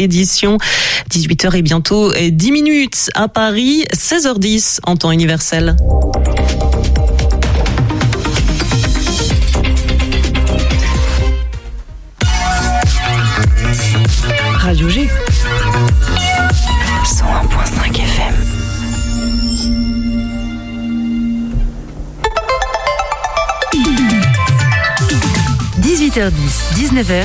édition 18h et bientôt 10 minutes à Paris, 16h10 en temps universel. Radio G. 101.5 FM. – 18h10, 19h,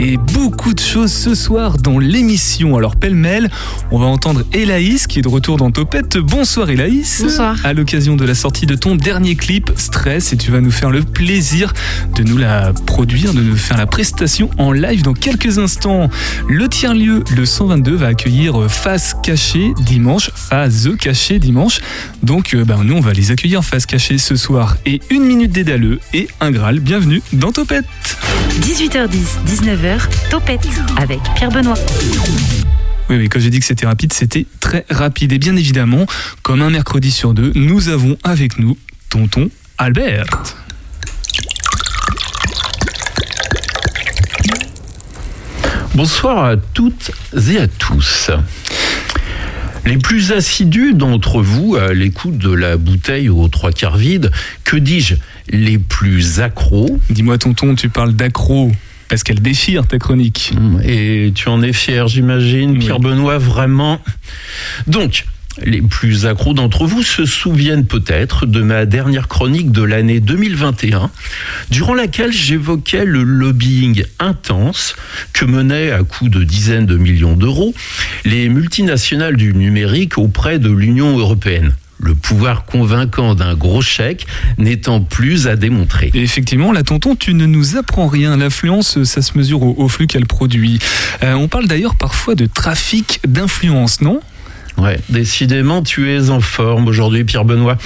Et beaucoup de choses ce soir dans l'émission. Alors pêle-mêle, on va entendre Elaïs qui est de retour dans Topette. Bonsoir Elaïs. Bonsoir. À l'occasion de la sortie de ton dernier clip, Stress, et tu vas nous faire le plaisir de nous la produire, de nous faire la prestation en live dans quelques instants. Le tiers-lieu, le 122, va accueillir Face Cachée dimanche, Phase Cachée dimanche. Donc euh, bah, nous, on va les accueillir Face Cachée ce soir. Et une minute dédaleux et un Graal. Bienvenue dans Topette. 18h10, 19h, Topette avec Pierre Benoît. Oui, oui, quand j'ai dit que c'était rapide, c'était très rapide. Et bien évidemment, comme un mercredi sur deux, nous avons avec nous tonton Albert. Bonsoir à toutes et à tous. Les plus assidus d'entre vous à l'écoute de la bouteille aux trois quarts vide, que dis-je, les plus accros, Dis-moi tonton, tu parles d'accro parce qu'elle déchire ta chronique. et tu en es fier j'imagine, Oui. Pierre Benoît, vraiment. Donc, les plus accros d'entre vous se souviennent peut-être de ma dernière chronique de l'année 2021, durant laquelle j'évoquais le lobbying intense que menaient à coût de dizaines de millions d'euros les multinationales du numérique auprès de l'Union européenne. Le pouvoir convaincant d'un gros chèque n'étant plus à démontrer. Effectivement, là, tonton, tu ne nous apprends rien. L'influence, ça se mesure au, au flux qu'elle produit. Euh, on parle d'ailleurs parfois de trafic d'influence, non? Ouais, décidément, tu es en forme aujourd'hui, Pierre Benoît.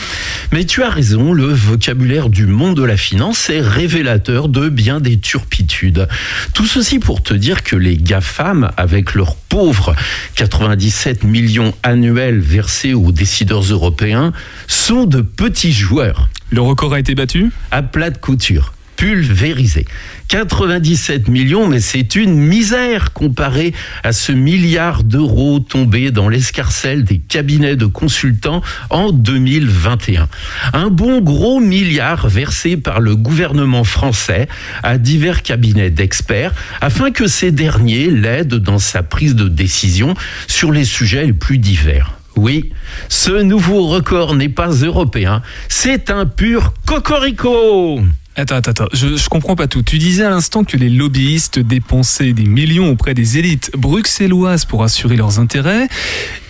Mais tu as raison, le vocabulaire du monde de la finance est révélateur de bien des turpitudes. Tout ceci pour te dire que les GAFAM, avec leurs pauvres 97 millions annuels versés aux décideurs européens, sont de petits joueurs Le record a été battu? À plat de couture, pulvérisé. 97 millions, mais c'est une misère comparé à ce milliard d'euros tombé dans l'escarcelle des cabinets de consultants en 2021. Un bon gros milliard versé par le gouvernement français à divers cabinets d'experts afin que ces derniers l'aident dans sa prise de décision sur les sujets les plus divers. Oui, ce nouveau record n'est pas européen, c'est un pur cocorico. Attends, attends, attends, je, comprends pas tout. Tu disais à l'instant que les lobbyistes dépensaient des millions auprès des élites bruxelloises pour assurer leurs intérêts.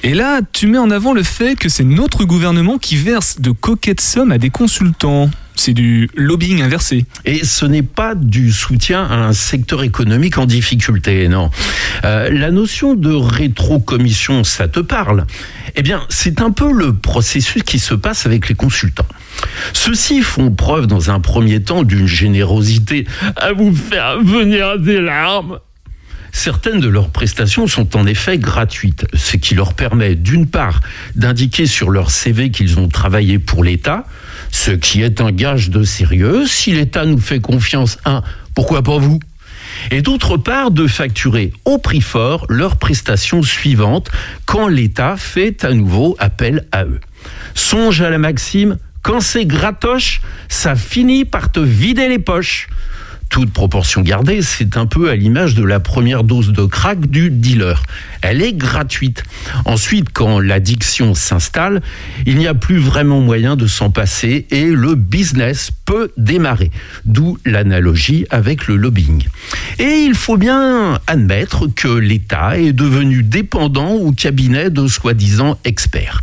Et là, tu mets en avant le fait que c'est notre gouvernement qui verse de coquettes sommes à des consultants. C'est du lobbying inversé. Et ce n'est pas du soutien à un secteur économique en difficulté, non. Euh, la notion de rétrocommission, ça te parle? Eh bien, c'est un peu le processus qui se passe avec les consultants. Ceux-ci font preuve dans un premier temps d'une générosité à vous faire venir des larmes. Certaines de leurs prestations sont en effet gratuites, ce qui leur permet d'une part d'indiquer sur leur CV qu'ils ont travaillé pour l'État, ce qui est un gage de sérieux. Si l'État nous fait confiance, un, pourquoi pas vous? Et d'autre part de facturer au prix fort leurs prestations suivantes quand l'État fait à nouveau appel à eux. Songe à la maxime, quand c'est gratoche, ça finit par te vider les poches. Toute proportion gardée, c'est un peu à l'image de la première dose de crack du dealer. Elle est gratuite. Ensuite, quand l'addiction s'installe, il n'y a plus vraiment moyen de s'en passer et le business peut démarrer. D'où l'analogie avec le lobbying. Et il faut bien admettre que l'État est devenu dépendant au cabinet de soi-disant experts.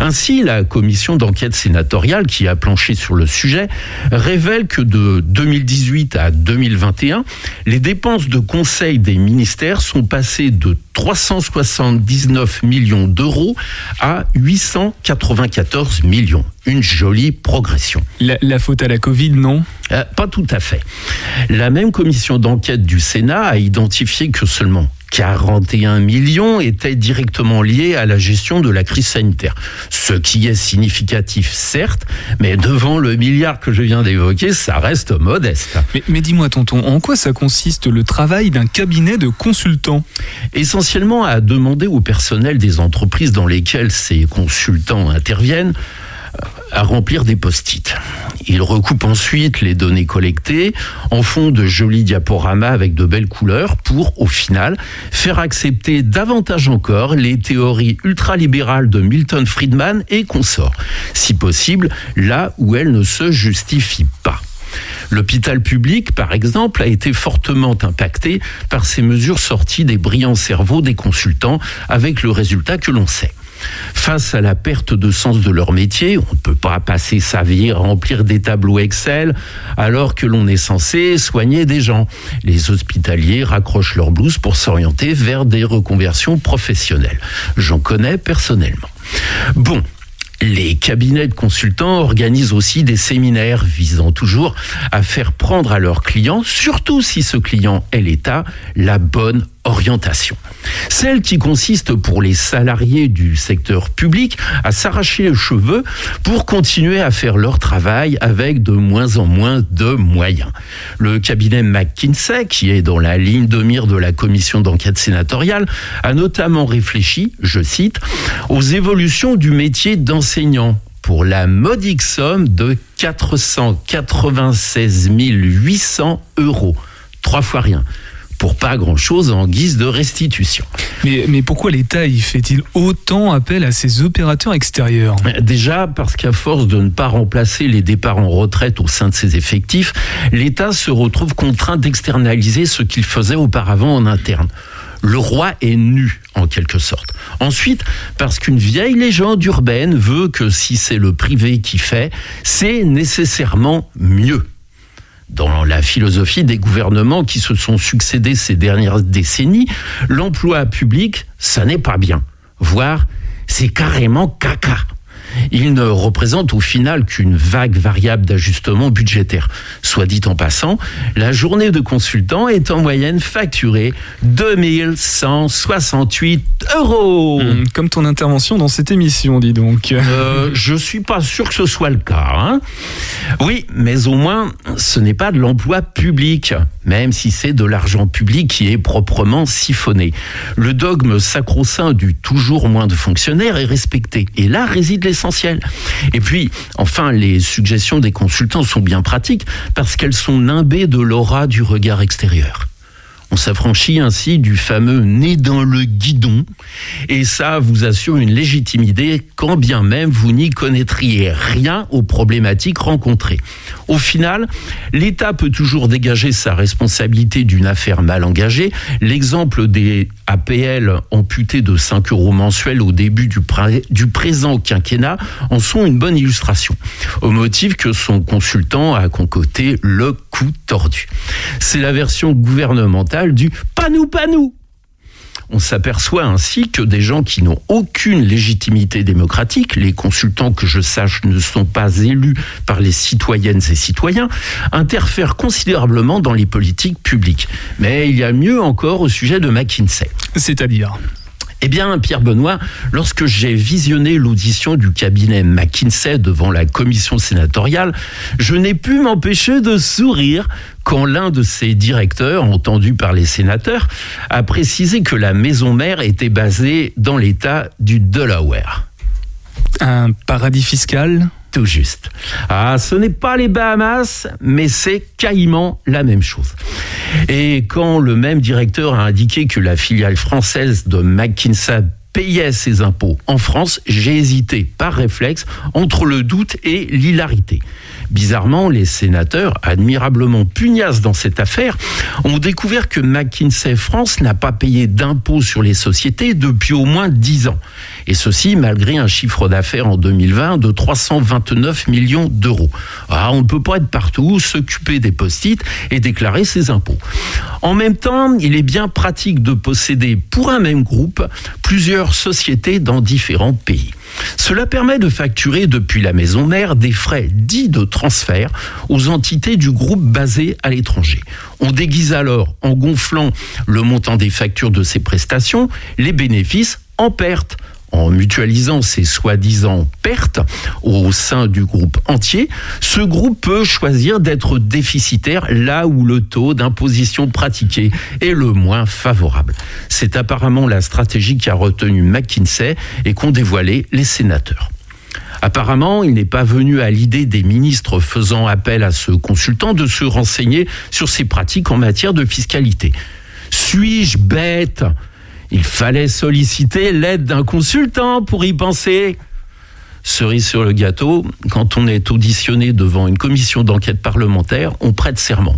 Ainsi, la commission d'enquête sénatoriale qui a planché sur le sujet révèle que de 2018 à 2021, les dépenses de conseil des ministères sont passées de 379 millions d'euros à 894 millions. Une jolie progression. La, la faute à la Covid, non? Euh, pas tout à fait. La même commission d'enquête du Sénat a identifié que seulement 41 millions étaient directement liés à la gestion de la crise sanitaire. Ce qui est significatif, certes, mais devant le milliard que je viens d'évoquer, ça reste modeste. Mais, mais dis-moi, tonton, en quoi ça consiste le travail d'un cabinet de consultants? Essentiellement à demander au personnel des entreprises dans lesquelles ces consultants interviennent à remplir des post-it. Ils recoupent ensuite les données collectées en font de jolis diaporamas avec de belles couleurs pour, au final, faire accepter davantage encore les théories ultralibérales de Milton Friedman et consorts, si possible là où elles ne se justifient pas. L'hôpital public, par exemple, a été fortement impacté par ces mesures sorties des brillants cerveaux des consultants, avec le résultat que l'on sait. Face à la perte de sens de leur métier, on ne peut pas passer sa vie à remplir des tableaux Excel alors que l'on est censé soigner des gens. Les hospitaliers raccrochent leur blouse pour s'orienter vers des reconversions professionnelles. J'en connais personnellement. Bon, les cabinets de consultants organisent aussi des séminaires visant toujours à faire prendre à leurs clients, surtout si ce client est l'État, la bonne orientation. Celle qui consiste pour les salariés du secteur public à s'arracher les cheveux pour continuer à faire leur travail avec de moins en moins de moyens. Le cabinet McKinsey, qui est dans la ligne de mire de la commission d'enquête sénatoriale, a notamment réfléchi, je cite, aux évolutions du métier d'enseignant pour la modique somme de 496 800 euros. Trois fois rien pour pas grand-chose en guise de restitution. Mais, mais pourquoi l'État y fait-il autant appel à ses opérateurs extérieurs? Déjà parce qu'à force de ne pas remplacer les départs en retraite au sein de ses effectifs, l'État se retrouve contraint d'externaliser ce qu'il faisait auparavant en interne le roi est nu, en quelque sorte. Ensuite, parce qu'une vieille légende urbaine veut que si c'est le privé qui fait, c'est nécessairement mieux dans la philosophie des gouvernements qui se sont succédés ces dernières décennies, l'emploi public, ça n'est pas bien. Voire, c'est carrément caca. Il ne représente au final qu'une vague variable d'ajustement budgétaire. Soit dit en passant, la journée de consultant est en moyenne facturée 2168 euros. Mmh, comme ton intervention dans cette émission, dis donc. Euh, je suis pas sûr que ce soit le cas. Hein. oui, mais au moins, ce n'est pas de l'emploi public, même si c'est de l'argent public qui est proprement siphonné. Le dogme sacro-saint du toujours moins de fonctionnaires est respecté. Et là réside et puis, enfin, les suggestions des consultants sont bien pratiques parce qu'elles sont nimbées de l'aura du regard extérieur. On s'affranchit ainsi du fameux nez dans le guidon, et ça vous assure une légitimité quand bien même vous n'y connaîtriez rien aux problématiques rencontrées. Au final, l'État peut toujours dégager sa responsabilité d'une affaire mal engagée. L'exemple des APL amputés de 5 euros mensuels au début du, présent quinquennat en sont une bonne illustration, au motif que son consultant a concocté le coup tordu. C'est la version gouvernementale du pas nous, pas nous. On s'aperçoit ainsi que des gens qui n'ont aucune légitimité démocratique, les consultants que je sache ne sont pas élus par les citoyennes et citoyens, interfèrent considérablement dans les politiques publiques. Mais il y a mieux encore au sujet de McKinsey. C'est-à-dire? Eh bien, Pierre Benoît, lorsque j'ai visionné l'audition du cabinet McKinsey devant la commission sénatoriale, je n'ai pu m'empêcher de sourire quand l'un de ses directeurs, entendu par les sénateurs, a précisé que la maison mère était basée dans l'État du Delaware. Un paradis fiscal? Tout juste. Ah, ce n'est pas les Bahamas, mais c'est caïman la même chose. Et quand le même directeur a indiqué que la filiale française de McKinsey payait ses impôts en France, j'ai hésité par réflexe entre le doute et l'hilarité. Bizarrement, les sénateurs, admirablement pugnaces dans cette affaire, ont découvert que McKinsey France n'a pas payé d'impôts sur les sociétés depuis au moins 10 ans. Et ceci malgré un chiffre d'affaires en 2020 de 329 millions d'euros. Ah, on ne peut pas être partout, s'occuper des post-it et déclarer ses impôts. En même temps, il est bien pratique de posséder pour un même groupe plusieurs sociétés dans différents pays. Cela permet de facturer depuis la maison mère des frais dits de transfert aux entités du groupe basées à l'étranger. On déguise alors, en gonflant le montant des factures de ces prestations, les bénéfices en perte en mutualisant ces soi-disant pertes au sein du groupe entier, ce groupe peut choisir d'être déficitaire là où le taux d'imposition pratiqué est le moins favorable. C'est apparemment la stratégie qui a retenu McKinsey et qu'ont dévoilé les sénateurs. Apparemment, il n'est pas venu à l'idée des ministres faisant appel à ce consultant de se renseigner sur ses pratiques en matière de fiscalité. Suis-je bête? Il fallait solliciter l'aide d'un consultant pour y penser. Cerise sur le gâteau, quand on est auditionné devant une commission d'enquête parlementaire, on prête serment.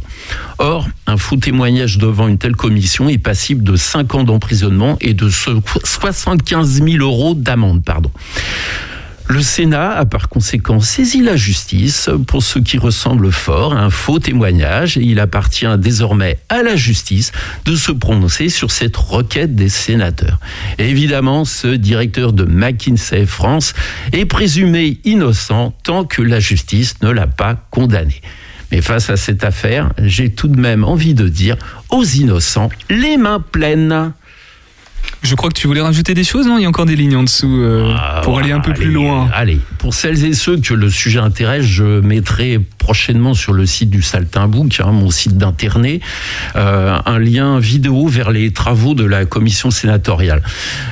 Or, un faux témoignage devant une telle commission est passible de 5 ans d'emprisonnement et de 75 000 euros d'amende. Le Sénat a par conséquent saisi la justice pour ce qui ressemble fort à un faux témoignage et il appartient désormais à la justice de se prononcer sur cette requête des sénateurs. évidemment, ce directeur de McKinsey France est présumé innocent tant que la justice ne l'a pas condamné. Mais face à cette affaire, j'ai tout de même envie de dire aux innocents les mains pleines. Je crois que tu voulais rajouter des choses, non? Il y a encore des lignes en dessous euh, Ah, pour aller un peu allez, plus loin. Allez, pour celles et ceux que le sujet intéresse, je mettrai prochainement sur le site du Saltimbook, hein, mon site d'internet, euh, un lien vidéo vers les travaux de la commission sénatoriale.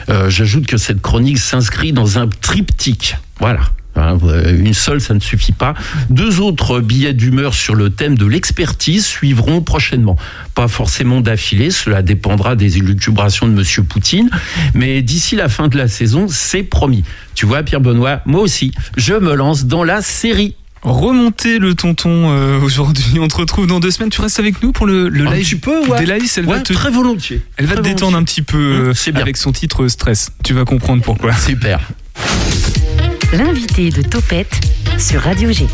Euh, J'ajoute que cette chronique s'inscrit dans un triptyque. Voilà. Hein, Une seule, ça ne suffit pas. Deux autres billets d'humeur sur le thème de l'expertise suivront prochainement. Pas forcément d'affilée, cela dépendra des élucubrations de Monsieur Poutine, mais d'ici la fin de la saison, c'est promis. Tu vois, Pierre Benoît, moi aussi, je me lance dans la série. Remonter le tonton euh, aujourd'hui. On te retrouve dans deux semaines. Tu restes avec nous pour le, le live petit peu, ouais. d'Elaïs. Elle va te, très volontiers. elle va te détendre un petit peu euh, Mmh, bien. avec son titre Stress. Tu vas comprendre pourquoi. Super. L'invité de Topette sur Radio G.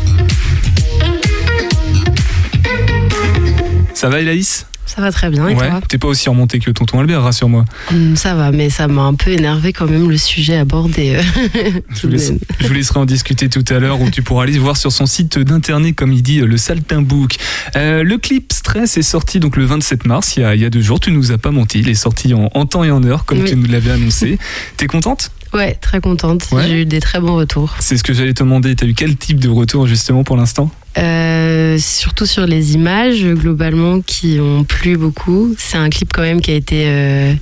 Ça va, Elaïs Ça va très bien et Ouais. T'es pas aussi remonté que tonton Albert, rassure-moi. Hum, Ça va, mais ça m'a un peu énervé quand même le sujet abordé. euh, Je vous, de laisse- même. je vous laisserai en discuter tout à l'heure où tu pourras aller voir sur son site d'internet, comme il dit, euh, le Saltimbook. Euh, le clip Stress est sorti donc le 27 mars, il y a, il y a deux jours. Tu nous as pas menti, il est sorti en, en temps et en heure, comme Oui. tu nous l'avais annoncé. T'es contente? Ouais, très contente. Ouais. J'ai eu des très bons retours. C'est ce que j'allais te demander. T'as eu quel type de retour justement pour l'instant? Euh, surtout sur les images, globalement, qui ont plu beaucoup. C'est un clip quand même qui a été... euh,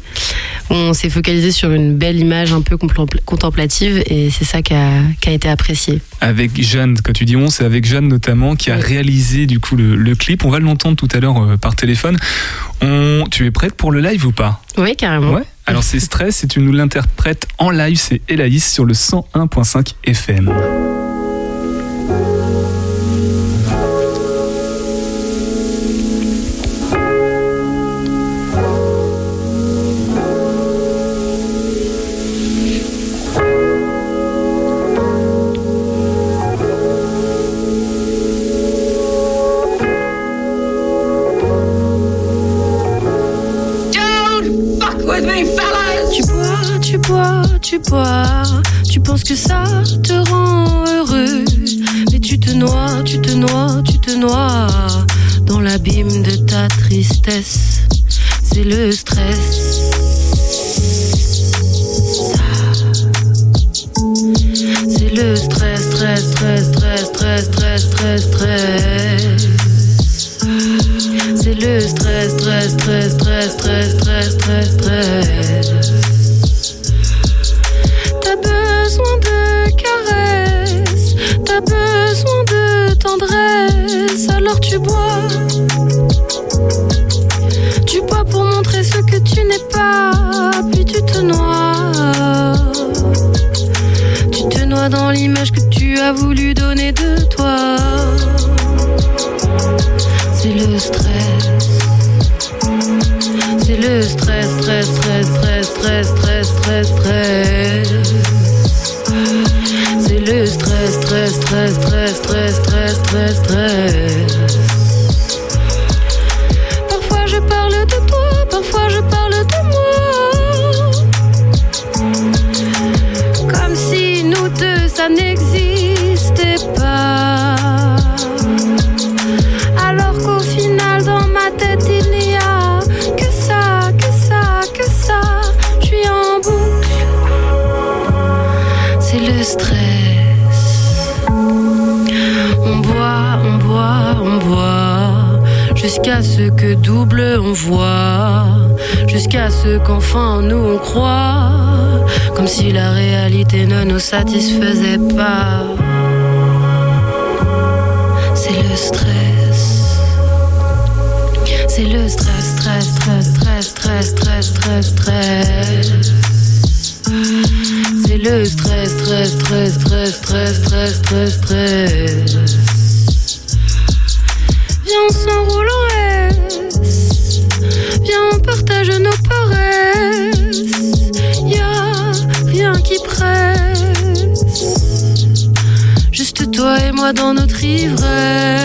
on s'est focalisé sur une belle image un peu contemplative et c'est ça qui a, qui a été apprécié. Avec Jeanne, quand tu dis on, c'est avec Jeanne notamment qui a Oui. réalisé du coup le, le clip. On va l'entendre tout à l'heure euh, par téléphone. On, tu es prête pour le live ou pas? Oui, carrément. Ouais. Alors c'est Stress et tu nous l'interprètes en live, c'est Elaïs sur le 101.5 FM. Tu penses que ça te rend heureux, mais tu te noies, tu te noies, tu te noies dans l'abîme de ta tristesse. C'est le stress. C'est le stress, stress, stress, stress, stress, stress, stress, stress. C'est le stress, stress, stress, stress, stress, de toi. C'est le stress. C'est le stress, stress, stress, stress, stress, stress, stress. Double on voit, jusqu'à ce qu'enfin en nous on croit, comme si la réalité ne nous satisfaisait pas. C'est le stress. C'est le stress, stress, stress, stress, stress, stress, stress, stress. C'est le stress, stress, stress, stress, stress, stress, stress, stress. Viens, dans notre ivresse.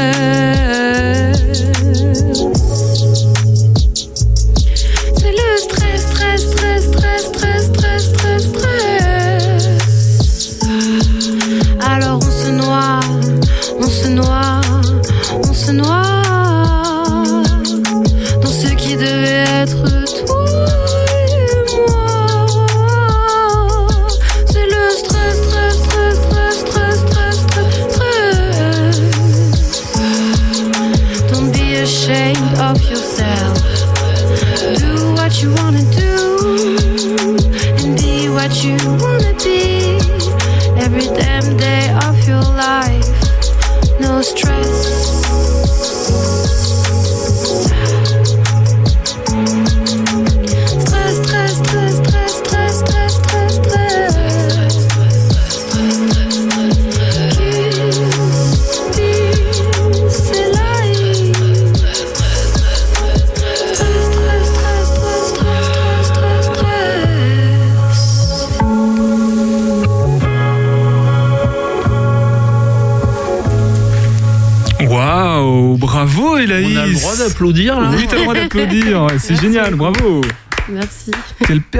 D'applaudir là Oui, t'as le droit d'applaudir. C'est génial, bravo. Merci.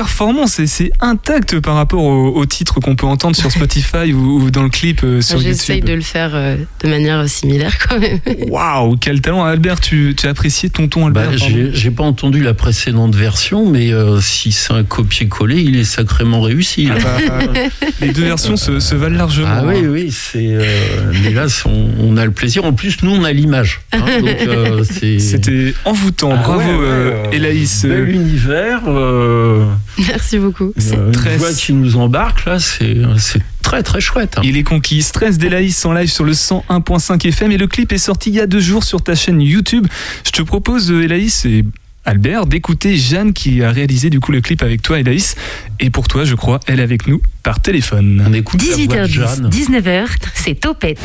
Performance et c'est intact par rapport au, au titre qu'on peut entendre sur Spotify ou, ou dans le clip euh, sur J'essaye YouTube. de le faire euh, de manière similaire quand même. Waouh, quel talent Albert, tu, tu as apprécié Tonton Bah, Albert pardon j'ai pas entendu la précédente version, mais euh, si c'est un copier-coller, il est sacrément réussi. là. Bah, les deux versions se, se valent largement. Ah oui, hein. oui, c'est. euh, mais là, on, on a le plaisir. En plus, nous, on a l'image. hein, euh, C'était envoûtant. Ah Bravo ouais, ouais, euh, euh, Elaïs. Bel univers. Merci beaucoup. euh, une très- voix qui nous embarque là, c'est c'est très très chouette. hein. Il est conquis. Stress d'Elaïs en live sur le 101.5 FM et le clip est sorti il y a deux jours sur ta chaîne YouTube. Je te propose, euh, Elaïs et Albert, d'écouter Jeanne qui a réalisé du coup le clip avec toi, Elaïs. Et pour toi, je crois, elle est avec nous par téléphone. On écoute la voix de 18h10, Jeanne. 19h, c'est Topette.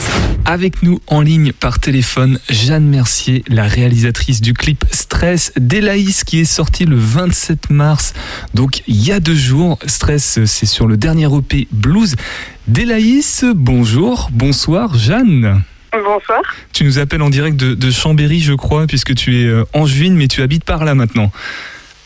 Avec nous en ligne par téléphone, Jeanne Mercier, la réalisatrice du clip Stress d'Elaïs qui est sorti le 27 mars. Donc il y a deux jours. Stress, c'est sur le dernier EP Blues d'Elaïs. Bonjour, bonsoir Jeanne. Bonsoir. Tu nous appelles en direct de, de Chambéry, je crois, puisque tu es euh, angevine, mais tu habites par là maintenant.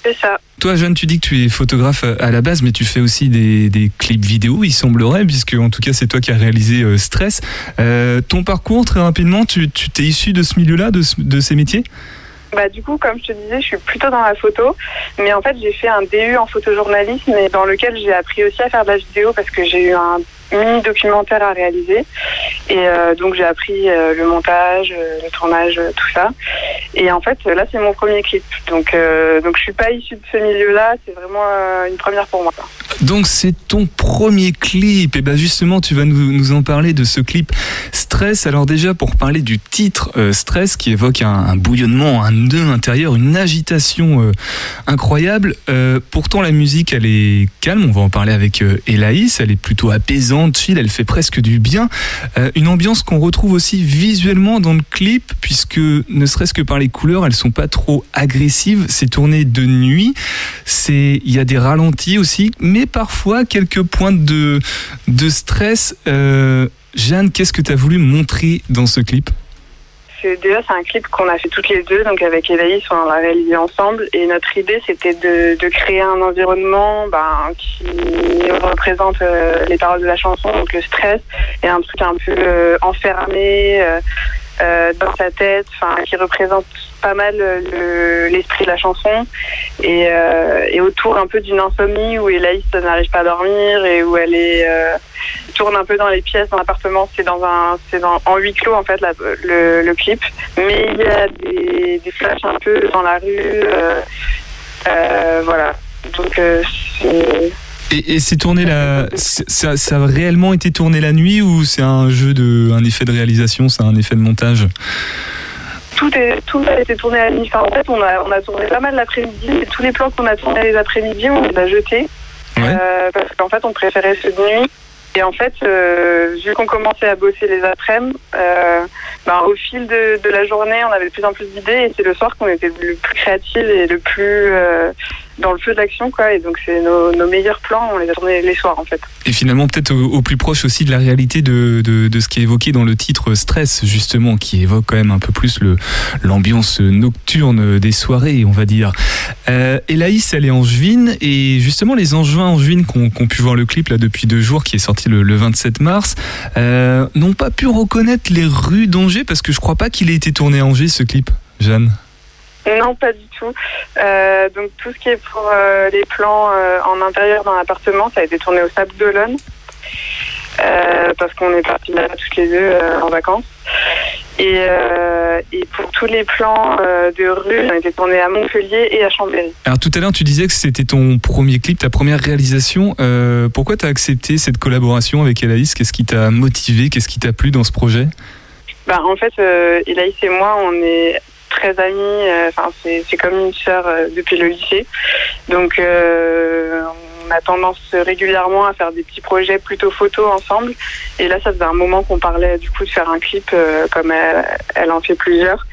C'est ça. Toi, Jeanne, tu dis que tu es photographe à- la base, mais tu fais aussi des, des clips vidéo, il semblerait, puisque en tout cas, c'est toi qui as réalisé euh, Stress. Euh, ton parcours, très rapidement, tu tu t'es issu de ce milieu-là, de, ce- de ces métiers? Bah, du coup, comme je te disais, je suis plutôt dans la photo. Mais en fait, j'ai fait un DU en photojournalisme et dans lequel j'ai appris aussi à faire de la vidéo parce que j'ai eu un mini documentaire à réaliser. Et euh, donc, j'ai appris euh, le montage, euh, le tournage, tout ça. Et en fait, là, c'est mon premier clip. Donc, donc je suis pas issue de ce milieu-là. C'est vraiment une première pour moi. Donc, c'est ton premier clip. Et ben justement, tu vas nous, nous en parler de ce clip Stress. Alors, déjà, pour parler du titre Stress, qui évoque un, bouillonnement, un nœud intérieur, une agitation incroyable. Pourtant, la musique, elle est calme. On va en parler avec Elaïs. Elle est plutôt apaisante, chill. Elle fait presque du bien. Euh, une ambiance qu'on retrouve aussi visuellement dans le clip, puisque ne serait-ce que par les couleurs, elles sont pas trop agressives. C'est tourné de nuit. Il y a des ralentis aussi, mais parfois quelques pointes de de stress. Euh, Jeanne, qu'est-ce que tu as voulu montrer dans ce clip? C'est déjà c'est un clip qu'on a fait toutes les deux, donc avec Elaïs, on l'a réalisé ensemble. Et notre idée, c'était de, créer un environnement ben, qui représente euh, les paroles de la chanson, donc le stress, et un truc un peu euh, enfermé, euh, dans sa tête, qui représente pas mal le- l'esprit de la chanson et, euh, et autour un peu d'une insomnie où Elaïs n'arrive pas à dormir et où elle euh, tourne un peu dans les pièces dans l'appartement. C'est dans un c'est en huis clos en fait le, clip, mais il y a des, flashs un peu dans la rue, euh, euh, voilà. Donc euh, c'est- Et, c'est tourné la, ça, ça a réellement été tourné la nuit ou c'est un jeu de, un effet de réalisation, c'est un effet de montage? Tout, est, tout a été tourné à la nuit. Enfin, en fait, on a, on a tourné pas mal l'après-midi. Et tous les plans qu'on a tournés les après-midi, on les a jetés. Ouais. Euh, parce qu'en fait, on préférait ceux de nuit. Et en fait, euh, vu qu'on commençait à bosser les après-midi, euh, ben, au fil de, de la journée, on avait de plus en plus d'idées. Et c'est le soir qu'on était le plus créatif et le plus euh, dans le feu de l'action. quoi. Et donc, c'est nos, nos meilleurs plans, on les a tournés les soirs, en fait. Et finalement, peut-être au, au plus proche aussi de la réalité de, de, de ce qui est évoqué dans le titre Stress, justement, qui évoque quand même un peu plus le l'ambiance nocturne des soirées, on va dire. Euh, Hélaïs, elle est angevine, et justement, les angevins angevines qu'on qu'on pu voir le clip là depuis deux jours, qui est sorti le, le 27 mars, euh, n'ont pas pu reconnaître les rues d'Angers, parce que je crois pas qu'il ait été tourné à Angers, ce clip, Jeanne. Non, pas du tout. Euh, donc tout ce qui est pour euh, les plans euh, en intérieur dans l'appartement, ça a été tourné au Sable d'Olonne. Parce qu'on est partis là toutes les deux en vacances. Et, et pour tous les plans de rue, ils ont été tournés à Montpellier et à Chambéry. Alors tout à l'heure, tu disais que c'était ton premier clip, ta première réalisation. Pourquoi tu as accepté cette collaboration avec Hélaïs Qu'est-ce qui t'a motivé? Qu'est-ce qui t'a plu dans ce projet? Bah, en fait, euh, Elaïs et moi, on est très amis. euh, Enfin, c'est comme une sœur euh, depuis le lycée. Donc, euh, on a tendance régulièrement à faire des petits projets plutôt photos ensemble. Et là, ça faisait un moment qu'on parlait du coup de faire un clip, comme elle, en fait plusieurs.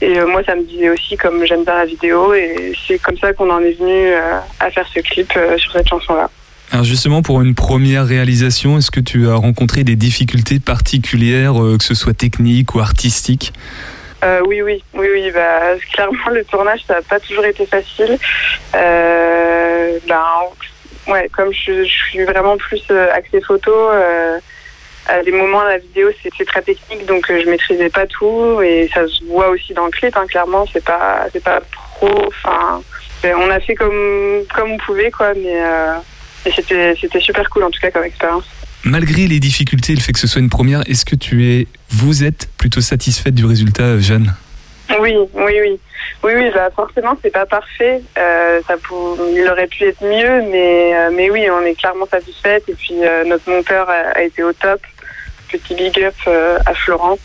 Et moi, ça me disait aussi, comme j'aime bien la vidéo, et c'est comme ça qu'on en est venu à faire ce clip sur cette chanson-là. Alors justement, pour une première réalisation, est-ce que tu as rencontré des difficultés particulières, que ce soit techniques ou artistiques? Euh, oui, oui, oui, oui. Bah, clairement, le tournage, ça n'a pas toujours été facile. Euh, ben, ouais, comme je, suis vraiment plus euh, axée photo, à des moments la vidéo, c'est très technique, donc je maîtrisais pas tout et ça se voit aussi dans le clip. Hein, clairement, c'est pas, c'est pas pro. Enfin, on a fait comme comme on pouvait, quoi, mais. Mais c'était c'était super cool en tout cas comme expérience. Malgré les difficultés le fait que ce soit une première, est-ce que tu es, vous êtes plutôt satisfaite du résultat, Jeanne? Oui, oui, oui. Oui, oui, bah forcément, c'est pas parfait. Euh, ça. Il aurait pu être mieux, mais, euh, mais oui, on est clairement satisfaite. Et puis, euh, notre monteur a été au top. Petit big up euh, à Florent.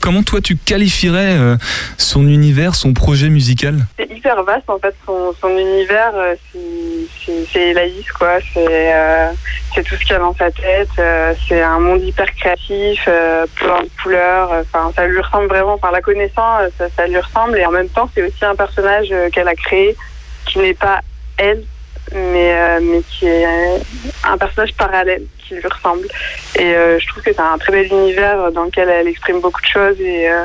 Comment toi tu qualifierais euh, son univers, son projet musical? C'est hyper vaste, en fait, son, son univers. euh, c'est- Elaïs, quoi. C'est euh, tout ce qu'il y a dans sa tête. euh, c'est un monde hyper créatif, euh, plein de couleurs. Enfin, ça lui ressemble vraiment. Par la connaissant, ça, ça lui ressemble. Et en même temps, c'est aussi un personnage qu'elle a créé qui n'est pas elle, mais, mais qui est un personnage parallèle qui lui ressemble. Et euh, je trouve que c'est un très bel univers dans lequel elle exprime beaucoup de choses. Et, euh,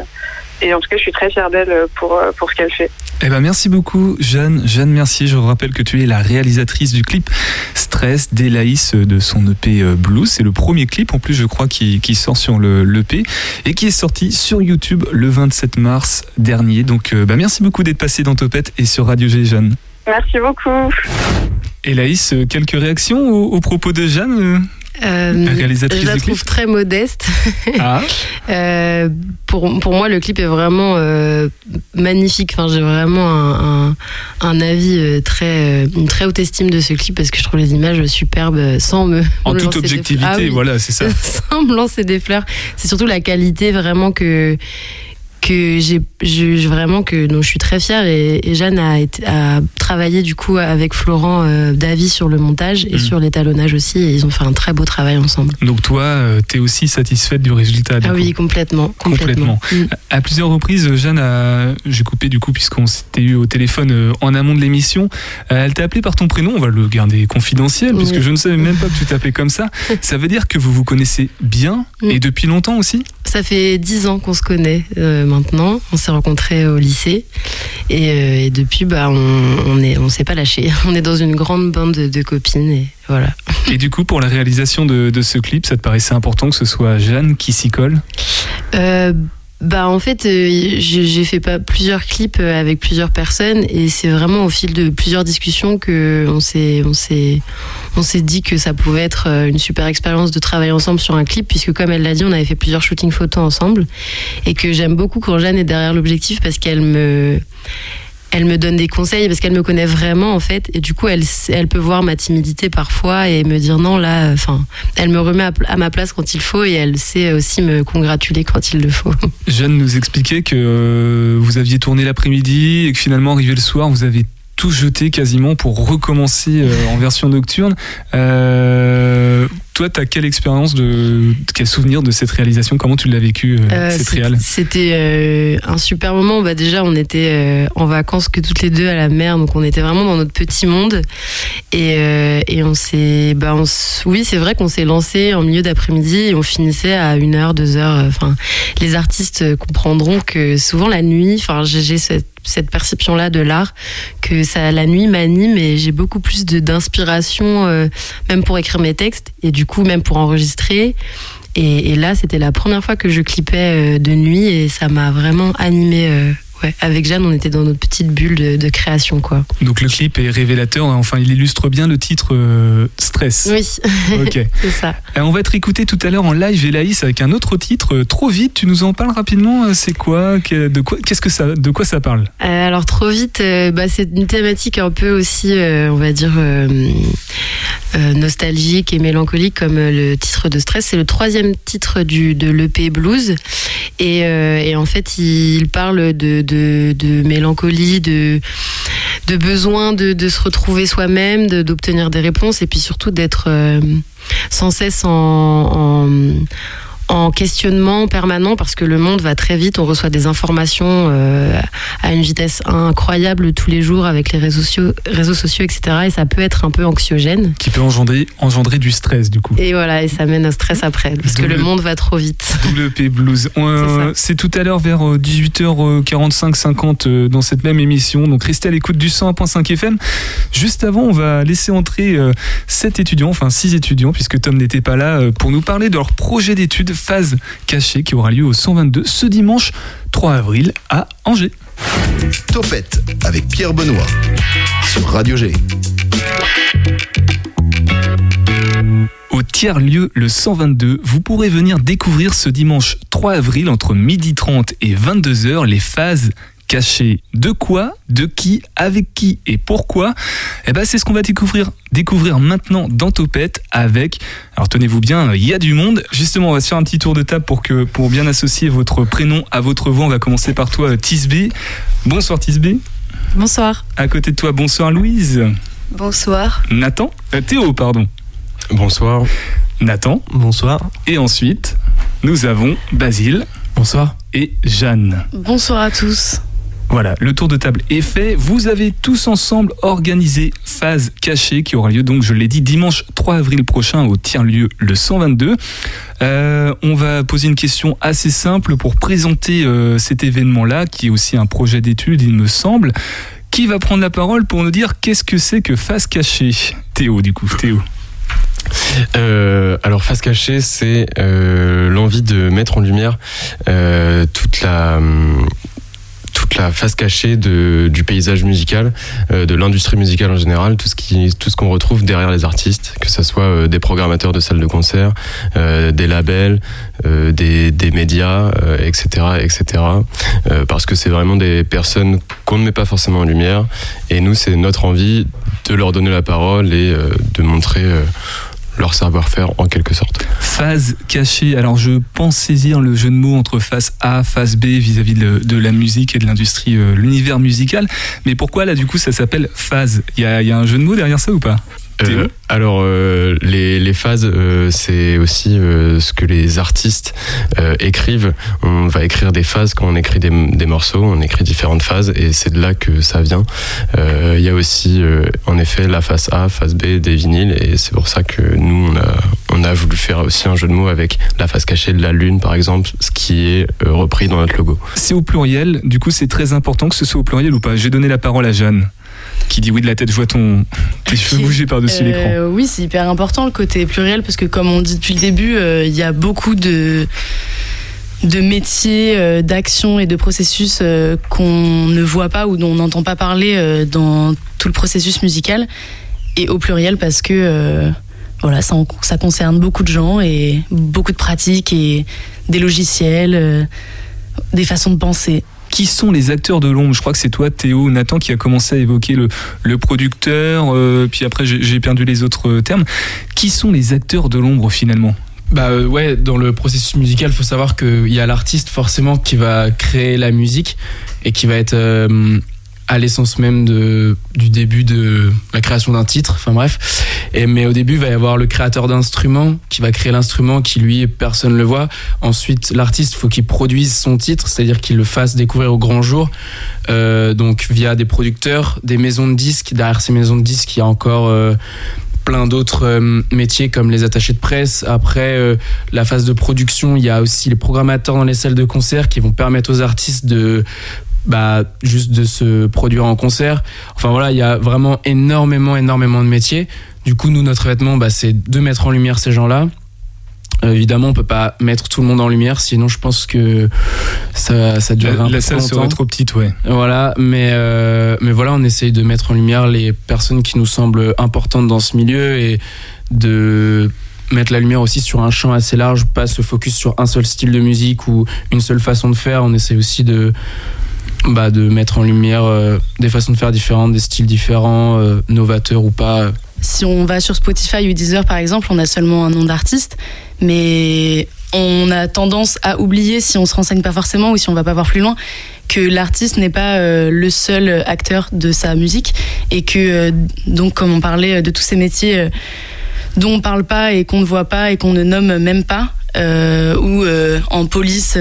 et en tout cas, je suis très fière d'elle pour, euh, pour ce qu'elle fait. Eh ben merci beaucoup Jeanne. Jeanne Mercier, je vous rappelle que tu es la réalisatrice du clip Stress d'Elaïs de son EP Blues. C'est le premier clip en plus je crois qui, qui sort sur le l'EP et qui est sorti sur YouTube le 27 mars dernier. Donc bah, merci beaucoup d'être passé dans Topette et sur Radio G Jeanne. Merci beaucoup. Elaïs, quelques réactions aux, aux propos de Jeanne, euh, réalisatrice je la clip trouve très modeste. Ah, Euh, pour, pour moi, le clip est vraiment euh, magnifique. Enfin, j'ai vraiment un, un, un avis très, une très haute estime de ce clip parce que je trouve les images superbes sans me. en me toute objectivité. Ah oui. voilà, c'est ça. sans me lancer des fleurs. C'est surtout la qualité vraiment que que j'ai vraiment que dont je suis très fière et, et Jeanne a, été- a travaillé du coup avec Florent euh, Davy sur le montage et Mhm. sur l'étalonnage aussi et ils ont fait un très beau travail ensemble. Donc toi, euh, t'es aussi satisfaite du résultat du Ah coup oui, complètement, complètement. Mm. À plusieurs reprises, Jeanne a, j'ai coupé du coup puisqu'on s'était eu au téléphone euh, en amont de l'émission. Euh, Elle t'a appelé par ton prénom, on va le garder confidentiel puisque je ne savais même pas que tu t'appelais comme ça. Ça veut dire que vous vous connaissez bien Mm. et depuis longtemps aussi Ça fait dix ans qu'on se connaît euh, maintenant. On s'est rencontrés au lycée et, et depuis, bah, on, on est, on s'est pas lâché. On est dans une grande bande de, de copines et voilà. Et du coup, pour la réalisation de, de ce clip, ça te paraissait important que ce soit Jeanne qui s'y colle? Euh, Bah en fait, euh, j'ai fait pas plusieurs clips euh, avec plusieurs personnes et c'est vraiment au fil de plusieurs discussions que on s'est on s'est on s'est dit que ça pouvait être une super expérience de travailler ensemble sur un clip puisque comme elle l'a dit, on avait fait plusieurs shootings photos ensemble et que j'aime beaucoup quand Jeanne est derrière l'objectif parce qu'elle me elle me donne des conseils parce qu'elle me connaît vraiment en fait et du coup elle elle peut voir ma timidité parfois et me dire non là enfin elle me remet à, à ma place quand il faut et elle sait aussi me congratuler quand il le faut. Jeanne nous expliquait que euh, vous aviez tourné l'après-midi et que finalement, arrivé le soir, vous avez tout jeté quasiment pour recommencer euh, en version nocturne. Euh, toi, tu as quelle expérience, de quel souvenir de cette réalisation? Comment tu l'as vécu, euh, Euh, cette réal? C'était euh, un super moment. Bah, déjà, on était euh, en vacances que toutes les deux à la mer, donc on était vraiment dans notre petit monde. Et, et on s'est, bah, on oui, c'est vrai qu'on s'est lancé en milieu d'après-midi et on finissait à une heure, deux heures. Enfin, les artistes comprendront que souvent la nuit, enfin, j'ai cette cette perception-là de l'art, que ça, la nuit m'anime et j'ai beaucoup plus d'inspiration, euh, même pour écrire mes textes et du coup même pour enregistrer. Et, là, c'était la première fois que je clippais euh, de nuit et ça m'a vraiment animé. Ouais. Avec Jeanne, on était dans notre petite bulle de, de création, quoi. Donc le clip est révélateur, hein. enfin il illustre bien le titre euh, Stress. Oui, Ok. c'est ça. Euh, on va être écouté tout à l'heure en live Elaïs avec un autre titre, euh, Trop vite, tu nous en parles rapidement, c'est quoi De quoi Qu'est-ce que ça de quoi ça parle? Euh, alors trop vite, euh, bah, c'est une thématique un peu aussi, on va dire, nostalgique et mélancolique comme le titre de Stress. C'est le troisième titre du, de l'EP Blues. Et, et en fait, il parle de, de, mélancolie, de, de besoin de, se retrouver soi-même, d'obtenir des réponses et puis surtout d'être euh, sans cesse en en questionnement permanent parce que le monde va très vite, on reçoit des informations euh, à une vitesse incroyable tous les jours avec les réseaux sociaux, réseaux sociaux, etc. Et ça peut être un peu anxiogène. Qui peut engendrer, engendrer du stress du coup. Et voilà, et ça mène au stress après parce que le monde va trop vite. WP Blues. Euh, C'est tout à l'heure vers euh, 18h45-50 euh, dans cette même émission. Donc restez à l'écoute du 101.5 FM. Juste avant, on va laisser entrer euh, sept étudiants, enfin six étudiants, puisque Tom n'était pas là, pour nous parler de leur projet d'études Phase Cachée qui aura lieu au 122 ce dimanche 3 avril à Angers. Topette avec Pierre Benoît sur Radio G. Au tiers-lieu, le 122, vous pourrez venir découvrir ce dimanche 3 avril entre 12h30 et 22h les phases cachées. De quoi, de qui, avec qui et pourquoi Eh ben, c'est ce qu'on va découvrir, découvrir maintenant dans Topette avec, alors tenez-vous bien, il y a du monde. Justement, on va se faire un petit tour de table pour, que, pour bien associer votre prénom à votre voix. On va commencer par toi, Tisbé. Bonsoir Tisbé. Bonsoir. À côté de toi, bonsoir Louise. Bonsoir. Nathan. Euh, Théo, pardon. Bonsoir. Nathan. Bonsoir. Et ensuite, nous avons Basile. Bonsoir. Et Jeanne. Bonsoir à tous. Voilà, le tour de table est fait. Vous avez tous ensemble organisé Phase Cachée qui aura lieu donc, je l'ai dit, dimanche 3 avril prochain au tiers-lieu le 122. Euh, on va poser une question assez simple pour présenter euh, cet événement-là, qui est aussi un projet d'étude, il me semble. Qui va prendre la parole pour nous dire qu'est-ce que c'est que Phase Cachée? Théo, du coup, Théo. Euh, alors face cachée, c'est l'envie de mettre en lumière toute la hum, la face cachée de, du paysage musical, euh, de l'industrie musicale en général, tout ce qui tout ce qu'on retrouve derrière les artistes, que ce soit euh, des programmateurs de salles de concert, euh, des labels, euh, des, des médias, etc., etc. Euh, parce que c'est vraiment des personnes qu'on ne met pas forcément en lumière, et nous c'est notre envie de leur donner la parole et de montrer leur savoir-faire en quelque sorte. Phase cachée. Alors je pense saisir le jeu de mots entre face A, face B vis-à-vis de, la musique et de l'industrie, euh, l'univers musical. Mais pourquoi là du coup ça s'appelle phase? Il y a, un jeu de mots derrière ça ou pas? Euh, alors euh, les, les phases, euh, c'est aussi ce que les artistes écrivent. On va écrire des phases quand on écrit des, des morceaux, on écrit différentes phases et c'est de là que ça vient. Il y a aussi en effet la phase A, phase B des vinyles et c'est pour ça que nous on a, on a voulu faire aussi un jeu de mots avec la face cachée de la lune par exemple, ce qui est repris dans notre logo. C'est au pluriel, du coup c'est très important que ce soit au pluriel ou pas. J'ai donné la parole à Jeanne qui dit oui de la tête, je vois ton, tes cheveux bouger par-dessus l'écran. Euh, oui, c'est hyper important le côté pluriel parce que comme on dit depuis le début, euh, il y a beaucoup de de métiers, euh, d'actions et de processus qu'on ne voit pas ou dont on n'entend pas parler dans tout le processus musical. Et au pluriel parce que voilà, ça, ça concerne beaucoup de gens et beaucoup de pratiques et des logiciels, des façons de penser. Qui sont les acteurs de l'ombre? Je crois que c'est toi, Théo, Nathan, qui a commencé à évoquer le, le producteur, euh, puis après j'ai perdu les autres euh, termes. Qui sont les acteurs de l'ombre finalement? Bah euh, ouais, dans le processus musical, faut savoir qu'il y a l'artiste forcément qui va créer la musique et qui va être à l'essence même de, du début de la création d'un titre. Enfin bref. Et, mais au début, il va y avoir le créateur d'instruments qui va créer l'instrument qui lui, personne le voit. Ensuite, l'artiste, faut qu'il produise son titre, c'est-à-dire qu'il le fasse découvrir au grand jour. Euh, donc via des producteurs, des maisons de disques. Derrière ces maisons de disques, il y a encore... euh, plein d'autres euh, métiers comme les attachés de presse. Après la phase de production, il y a aussi les programmateurs dans les salles de concert qui vont permettre aux artistes de bah, juste de se produire en concert. Enfin voilà, il y a vraiment énormément, énormément de métiers. Du coup, nous, notre vêtement, bah, c'est de mettre en lumière ces gens-là. Euh, évidemment, on peut pas mettre tout le monde en lumière, sinon je pense que ça, ça durerait La, un peu la trop salle serait longtemps. trop petite, ouais. Voilà, mais, euh, mais voilà, on essaye de mettre en lumière les personnes qui nous semblent importantes dans ce milieu et de mettre la lumière aussi sur un champ assez large, pas se focus sur un seul style de musique ou une seule façon de faire. On essaie aussi de, bah, de mettre en lumière euh, des façons de faire différentes, des styles différents, euh, novateurs ou pas. Si on va sur Spotify ou Deezer par exemple, on a seulement un nom d'artiste, mais on a tendance à oublier si on se renseigne pas forcément ou si on va pas voir plus loin que l'artiste n'est pas euh, le seul acteur de sa musique et que donc comme on parlait de tous ces métiers dont on parle pas et qu'on ne voit pas et qu'on ne nomme même pas ou euh, en police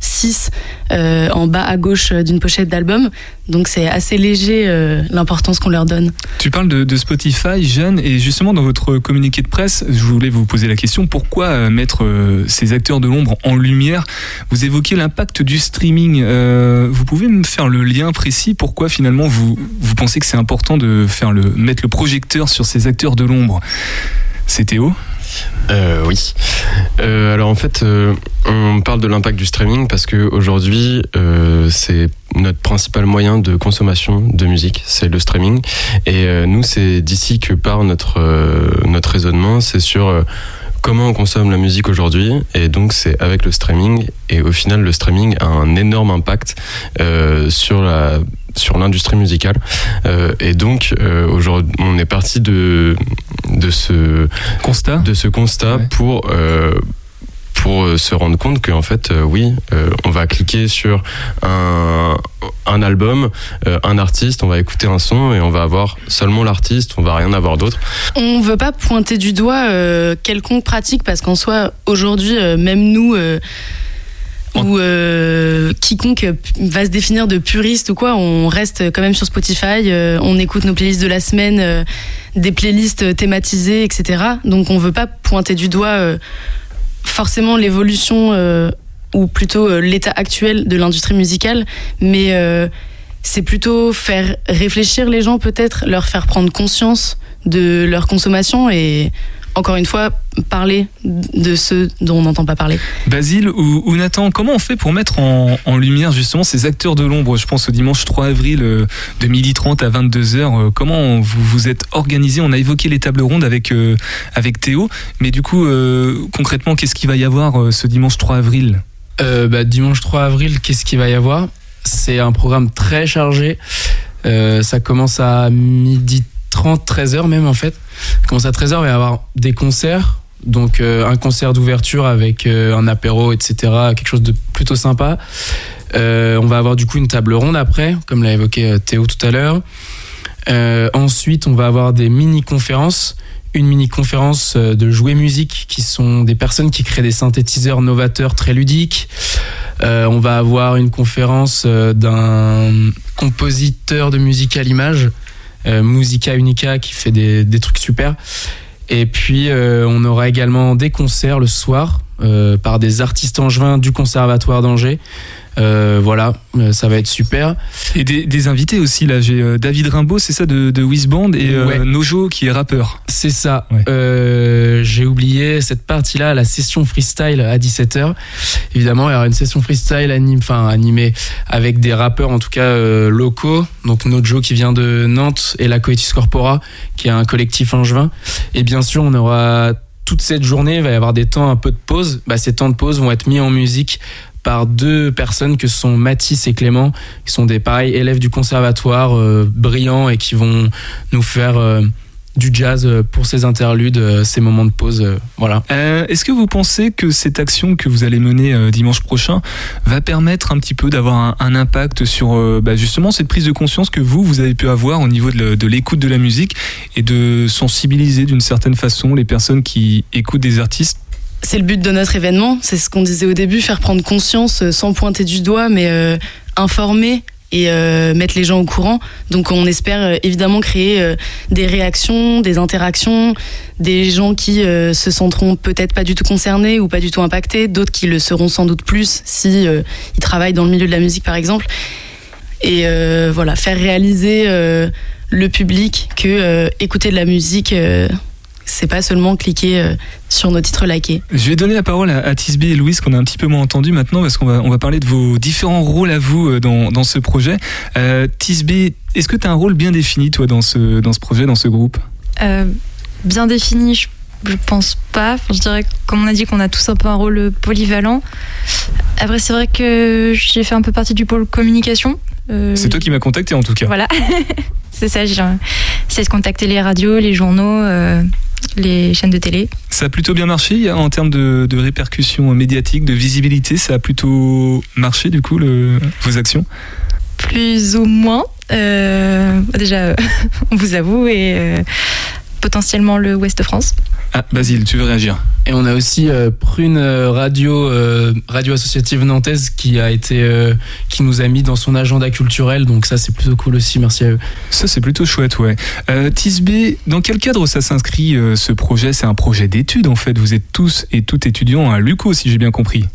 6 en bas à gauche euh, d'une pochette d'album. Donc c'est assez léger euh, l'importance qu'on leur donne. Tu parles de, Spotify, Jeanne, et justement dans votre communiqué de presse, je voulais vous poser la question. Pourquoi euh, mettre euh, ces acteurs de l'ombre en lumière? Vous évoquez l'impact du streaming. Euh, vous pouvez me faire le lien précis? Pourquoi finalement vous, vous pensez que c'est important de faire le, mettre le projecteur sur ces acteurs de l'ombre? C'est Théo? Euh, oui. Euh, alors en fait, euh, on parle de l'impact du streaming parce que aujourd'hui, euh, c'est notre principal moyen de consommation de musique, c'est le streaming. Et nous, c'est d'ici que part notre notre raisonnement, c'est sur comment on consomme la musique aujourd'hui. Et donc, c'est avec le streaming. Et au final, le streaming a un énorme impact sur la sur l'industrie musicale. Euh, et donc euh, aujourd'hui on est parti de de ce constat. de ce constat pour euh, pour se rendre compte qu'en fait euh, oui euh, on va cliquer sur un, un album euh, un artiste on va écouter un son et on va avoir seulement l'artiste on va rien avoir d'autre. On veut pas pointer du doigt euh, quelconque pratique parce qu'en soi, aujourd'hui, euh, même nous, euh, ou euh, quiconque va se définir de puriste ou quoi, on reste quand même sur Spotify, euh, on écoute nos playlists de la semaine, euh, des playlists thématisées, etc. Donc on veut pas pointer du doigt euh, forcément l'évolution euh, ou plutôt euh, l'état actuel de l'industrie musicale, mais euh, c'est plutôt faire réfléchir les gens peut-être, leur faire prendre conscience de leur consommation et encore une fois parler de ceux dont on n'entend pas parler. Basile ou, ou Nathan, comment on fait pour mettre en, en lumière justement ces acteurs de l'ombre? Je pense au dimanche 3 avril euh, de 12h30 à 22h. euh, comment vous vous êtes organisé? On a évoqué les tables rondes avec, euh, avec Théo, mais du coup, euh, concrètement, qu'est-ce qu'il va y avoir euh, ce dimanche 3 avril? Euh, bah, dimanche 3 avril, qu'est-ce qu'il va y avoir? C'est un programme très chargé. Euh, ça commence à midi 30, 13h même en fait. Ça commence à 13h, il va y avoir des concerts. Donc euh, un concert d'ouverture avec euh, un apéro, etc. Quelque chose de plutôt sympa. Euh, on va avoir du coup une table ronde après, comme l'a évoqué Théo tout à l'heure. Ensuite, on va avoir des mini-conférences. Une mini-conférence de jouer musique, qui sont des personnes qui créent des synthétiseurs novateurs très ludiques. On va avoir une conférence d'un compositeur de musique à l'image, Musica Unica, qui fait des, trucs super. Et puis, euh, on aura également des concerts le soir euh, par des artistes angevins du Conservatoire d'Angers. Euh, voilà, euh, ça va être super. Et des, des invités aussi, là, j'ai euh, David Rimbaud, c'est ça, de, de Wizband, et euh, Ouais. Nojo qui est rappeur. C'est ça. Ouais. Euh, J'ai oublié cette partie-là, la session freestyle à 17h. Évidemment, il y aura une session freestyle anime, animée avec des rappeurs, en tout cas euh, locaux. Donc Nojo qui vient de Nantes et la Coetis Corpora, qui est un collectif angevin. Et bien sûr, on aura toute cette journée, il va y avoir des temps un peu de pause. Bah, ces temps de pause vont être mis en musique par deux personnes que sont Mathis et Clément, qui sont des pareils élèves du conservatoire, euh, brillants et qui vont nous faire euh, du jazz euh, pour ces interludes, euh, ces moments de pause. euh, voilà. Euh, Est-ce que vous pensez que cette action que vous allez mener euh, dimanche prochain va permettre un petit peu d'avoir un, un impact sur euh, bah, justement cette prise de conscience que vous, vous avez pu avoir au niveau de l'écoute de la musique et de sensibiliser d'une certaine façon les personnes qui écoutent des artistes? C'est le but de notre événement, c'est ce qu'on disait au début, faire prendre conscience sans pointer du doigt, mais euh, informer et euh, mettre les gens au courant. Donc on espère euh, évidemment créer euh, des réactions, des interactions, des gens qui se sentiront peut-être pas du tout concernés ou pas du tout impactés, d'autres qui le seront sans doute plus si ils travaillent dans le milieu de la musique par exemple. Et voilà, faire réaliser le public que écouter de la musique, c'est pas seulement cliquer euh, sur nos titres likés. Je vais donner la parole à, à Tisby et Louise qu'on a un petit peu moins entendu maintenant parce qu'on va, on va parler de vos différents rôles à vous euh, dans, dans ce projet. Euh, Tisby, est-ce que tu as un rôle bien défini toi dans ce, dans ce projet, dans ce groupe? Euh, bien défini, je, je pense pas. Enfin, je dirais, comme on a dit, qu'on a tous un peu un rôle polyvalent. Après, c'est vrai que j'ai fait un peu partie du pôle communication. Euh, C'est toi qui m'as contacté en tout cas. Voilà, c'est ça. J'ai essayé de contacter les radios, les journaux, euh, les chaînes de télé. Ça a plutôt bien marché en termes de, de répercussions médiatiques, de visibilité. Ça a plutôt marché du coup le, vos actions? Plus ou moins. Euh, déjà, on vous avoue, et euh, potentiellement le Ouest de France. Ah, Basile, tu veux réagir Et on a aussi euh, Prune euh, Radio, euh, radio associative nantaise qui a été, euh, qui nous a mis dans son agenda culturel. Donc ça, c'est plutôt cool aussi. Merci à eux. Ça, c'est plutôt chouette, ouais. Euh, Tisbé, dans quel cadre ça s'inscrit euh, ce projet? C'est un projet d'études en fait. Vous êtes tous et toutes étudiants à l'UCO, si j'ai bien compris.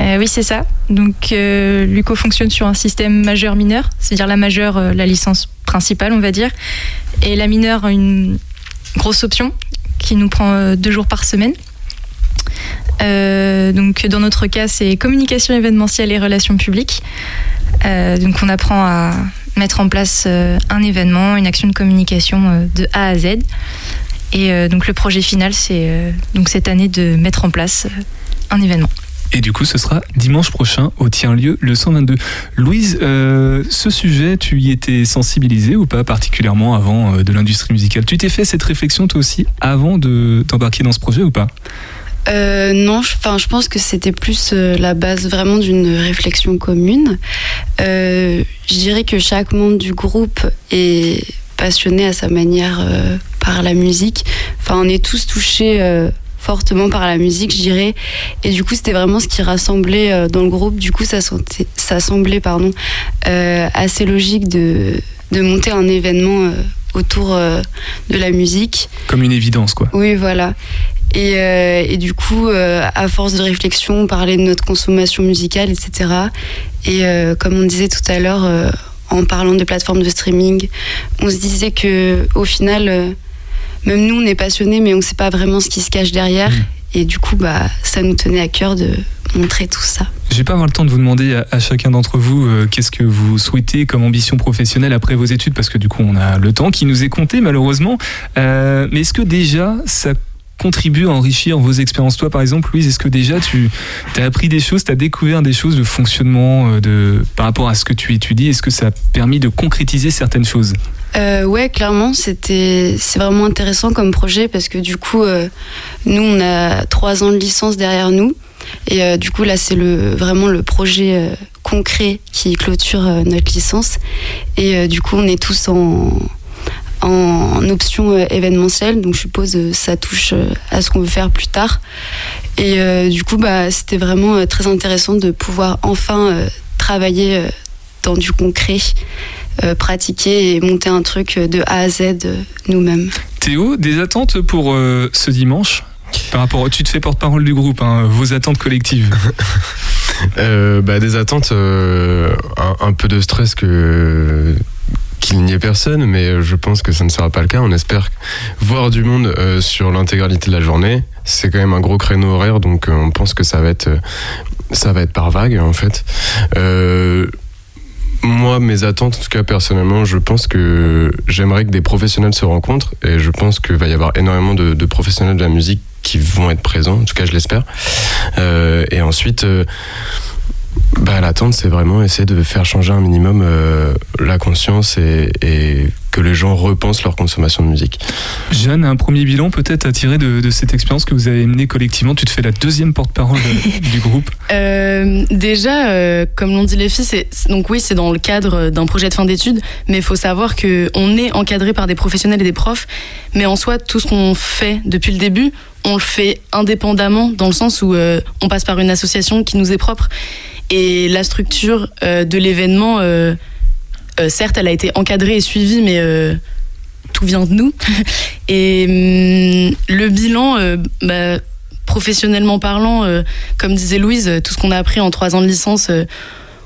Euh, oui, c'est ça. Donc, euh, Luco fonctionne sur un système majeur-mineur, c'est-à-dire la majeure, euh, la licence principale, on va dire, et la mineure, une grosse option qui nous prend euh, deux jours par semaine. Euh, donc, dans notre cas, c'est communication événementielle et relations publiques. Euh, donc, on apprend à mettre en place un événement, une action de communication de A à Z. Et donc, le projet final, c'est donc cette année de mettre en place un événement. Et du coup, ce sera dimanche prochain au tiers-lieu le 122. Louise, euh, ce sujet, tu y étais sensibilisée ou pas particulièrement avant euh, de l'industrie musicale? Tu t'es fait cette réflexion toi aussi avant de t'embarquer dans ce projet ou pas? Euh, non, je, 'fin, je pense que c'était plus la base vraiment d'une réflexion commune. Je dirais que chaque membre du groupe est passionné à sa manière par la musique. Enfin, on est tous touchés fortement par la musique, je dirais. Et du coup, c'était vraiment ce qui rassemblait euh, dans le groupe. Du coup, ça, sentait- ça semblait pardon, euh, assez logique de, de monter un événement euh, autour de la musique. Comme une évidence, quoi. Oui, voilà. Et, euh, et du coup, euh, à force de réflexion, on parlait de notre consommation musicale, etc. Et euh, comme on disait tout à l'heure, en parlant de plateformes de streaming, on se disait que au final, même nous, on est passionnés, mais on ne sait pas vraiment ce qui se cache derrière. Et du coup, bah, ça nous tenait à cœur de montrer tout ça. Je vais pas avoir le temps de vous demander à, à chacun d'entre vous euh, qu'est-ce que vous souhaitez comme ambition professionnelle après vos études, parce que du coup on a le temps qui nous est compté malheureusement. Euh, mais est-ce que déjà ça contribue à enrichir vos expériences? Toi par exemple, Louise, est-ce que déjà tu as appris des choses, tu as découvert des choses de fonctionnement euh, de, par rapport à ce que tu étudies? Est-ce que ça a permis de concrétiser certaines choses? Euh, ouais, clairement, c'était c'est vraiment intéressant comme projet parce que du coup, euh, nous, on a trois ans de licence derrière nous. Et euh, du coup là, c'est le vraiment le projet euh, concret qui clôture notre licence. Et du coup, on est tous en en option événementielle, donc je suppose ça touche à ce qu'on veut faire plus tard. Et du coup, bah, c'était vraiment très intéressant de pouvoir enfin travailler dans du concret, pratiquer et monter un truc euh, de A à Z euh, nous-mêmes. Théo, des attentes pour euh, ce dimanche par rapport, tu te fais porte-parole du groupe, hein, vos attentes collectives. Euh, bah, des attentes, euh, un, un peu de stress que qu'il n'y ait personne, mais je pense que ça ne sera pas le cas. On espère voir du monde euh, sur l'intégralité de la journée. C'est quand même un gros créneau horaire, donc euh, on pense que ça va être, euh, ça va être par vague en fait. Moi, mes attentes, en tout cas personnellement, je pense que j'aimerais que des professionnels se rencontrent et je pense qu'il va y avoir énormément de, de professionnels de la musique qui vont être présents, en tout cas je l'espère. Euh, et ensuite, euh, bah, l'attente, c'est vraiment essayer de faire changer un minimum euh, la conscience et, et que les gens repensent leur consommation de musique. Jeanne, un premier bilan peut-être à tirer de, de cette expérience que vous avez menée collectivement? Tu te fais la deuxième porte-parole euh, du groupe. Euh, déjà, euh, comme l'ont dit les filles, c'est donc oui, c'est dans le cadre d'un projet de fin d'études, mais il faut savoir que on est encadré par des professionnels et des profs, mais en soi, tout ce qu'on fait depuis le début, on le fait indépendamment, dans le sens où euh, on passe par une association qui nous est propre, et la structure euh, de l'événement, euh, euh, certes, elle a été encadrée et suivie, mais tout vient de nous. Et hum, le bilan, bah, professionnellement parlant, comme disait Louise, tout ce qu'on a appris en trois ans de licence,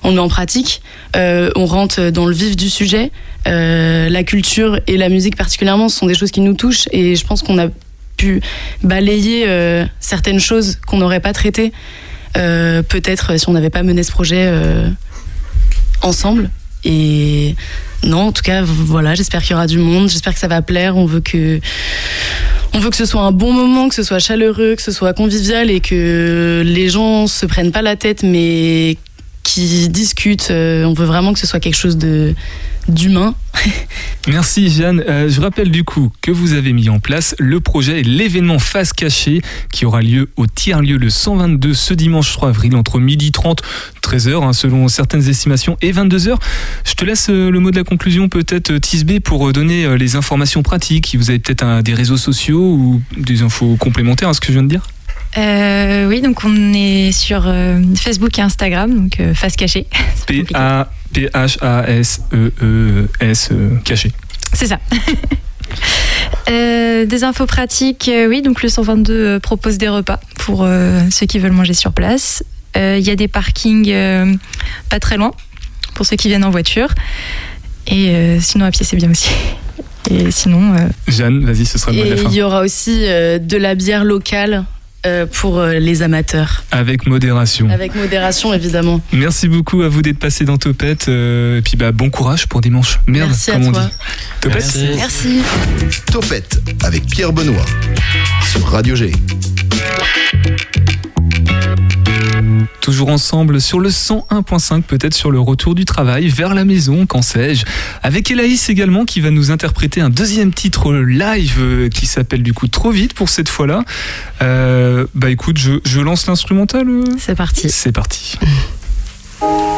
on le met en pratique. On rentre dans le vif du sujet. La culture et la musique particulièrement, ce sont des choses qui nous touchent et je pense qu'on a pu balayer certaines choses qu'on n'aurait pas traitées. Euh, Peut-être si on n'avait pas mené ce projet euh, ensemble. Et non, en tout cas, voilà, j'espère qu'il y aura du monde, j'espère que ça va plaire. On veut que, on veut que ce soit un bon moment, que ce soit chaleureux, que ce soit convivial et que les gens se prennent pas la tête, mais qui discutent. Euh, On veut vraiment que ce soit quelque chose de d'humain. Merci Jeanne. Euh, je rappelle du coup que vous avez mis en place le projet et l'événement Face Cachée qui aura lieu au tiers-lieu le 122 ce dimanche 3 avril entre 12h30, 13h hein, selon certaines estimations et 22h. Je te laisse euh, le mot de la conclusion peut-être Tisbé pour donner les informations pratiques. Vous avez peut-être des réseaux sociaux ou des infos complémentaires à ce que je viens de dire? Euh, oui, donc on est sur euh, Facebook et Instagram, donc euh, face cachée. P-A-P-H-A-S-E-E-S euh, caché. C'est ça. Euh, des infos pratiques, euh, oui, donc le 122 euh, propose des repas pour euh, ceux qui veulent manger sur place. Euh, Il y a des parkings euh, pas très loin pour ceux qui viennent en voiture. Et euh, sinon à pied c'est bien aussi. Et sinon, euh, Jeanne, vas-y, ce sera le mot de Et la fin. il y aura aussi euh, de la bière locale euh, pour euh, les amateurs. Avec modération. Avec modération, évidemment. Merci beaucoup à vous d'être passé dans Topette. euh, et puis bah, bon courage pour dimanche. Merde, Merci à comme on toi. dit. Topette Merci. Topette avec Pierre Benoît sur Radio G. Toujours ensemble sur le 101.5, peut-être sur le retour du travail, vers la maison, qu'en sais-je. Avec Elaïs également qui va nous interpréter un deuxième titre live euh, qui s'appelle du coup Trop vite pour cette fois-là. Euh, bah écoute, je, je lance l'instrumental. euh. c'est parti. C'est parti.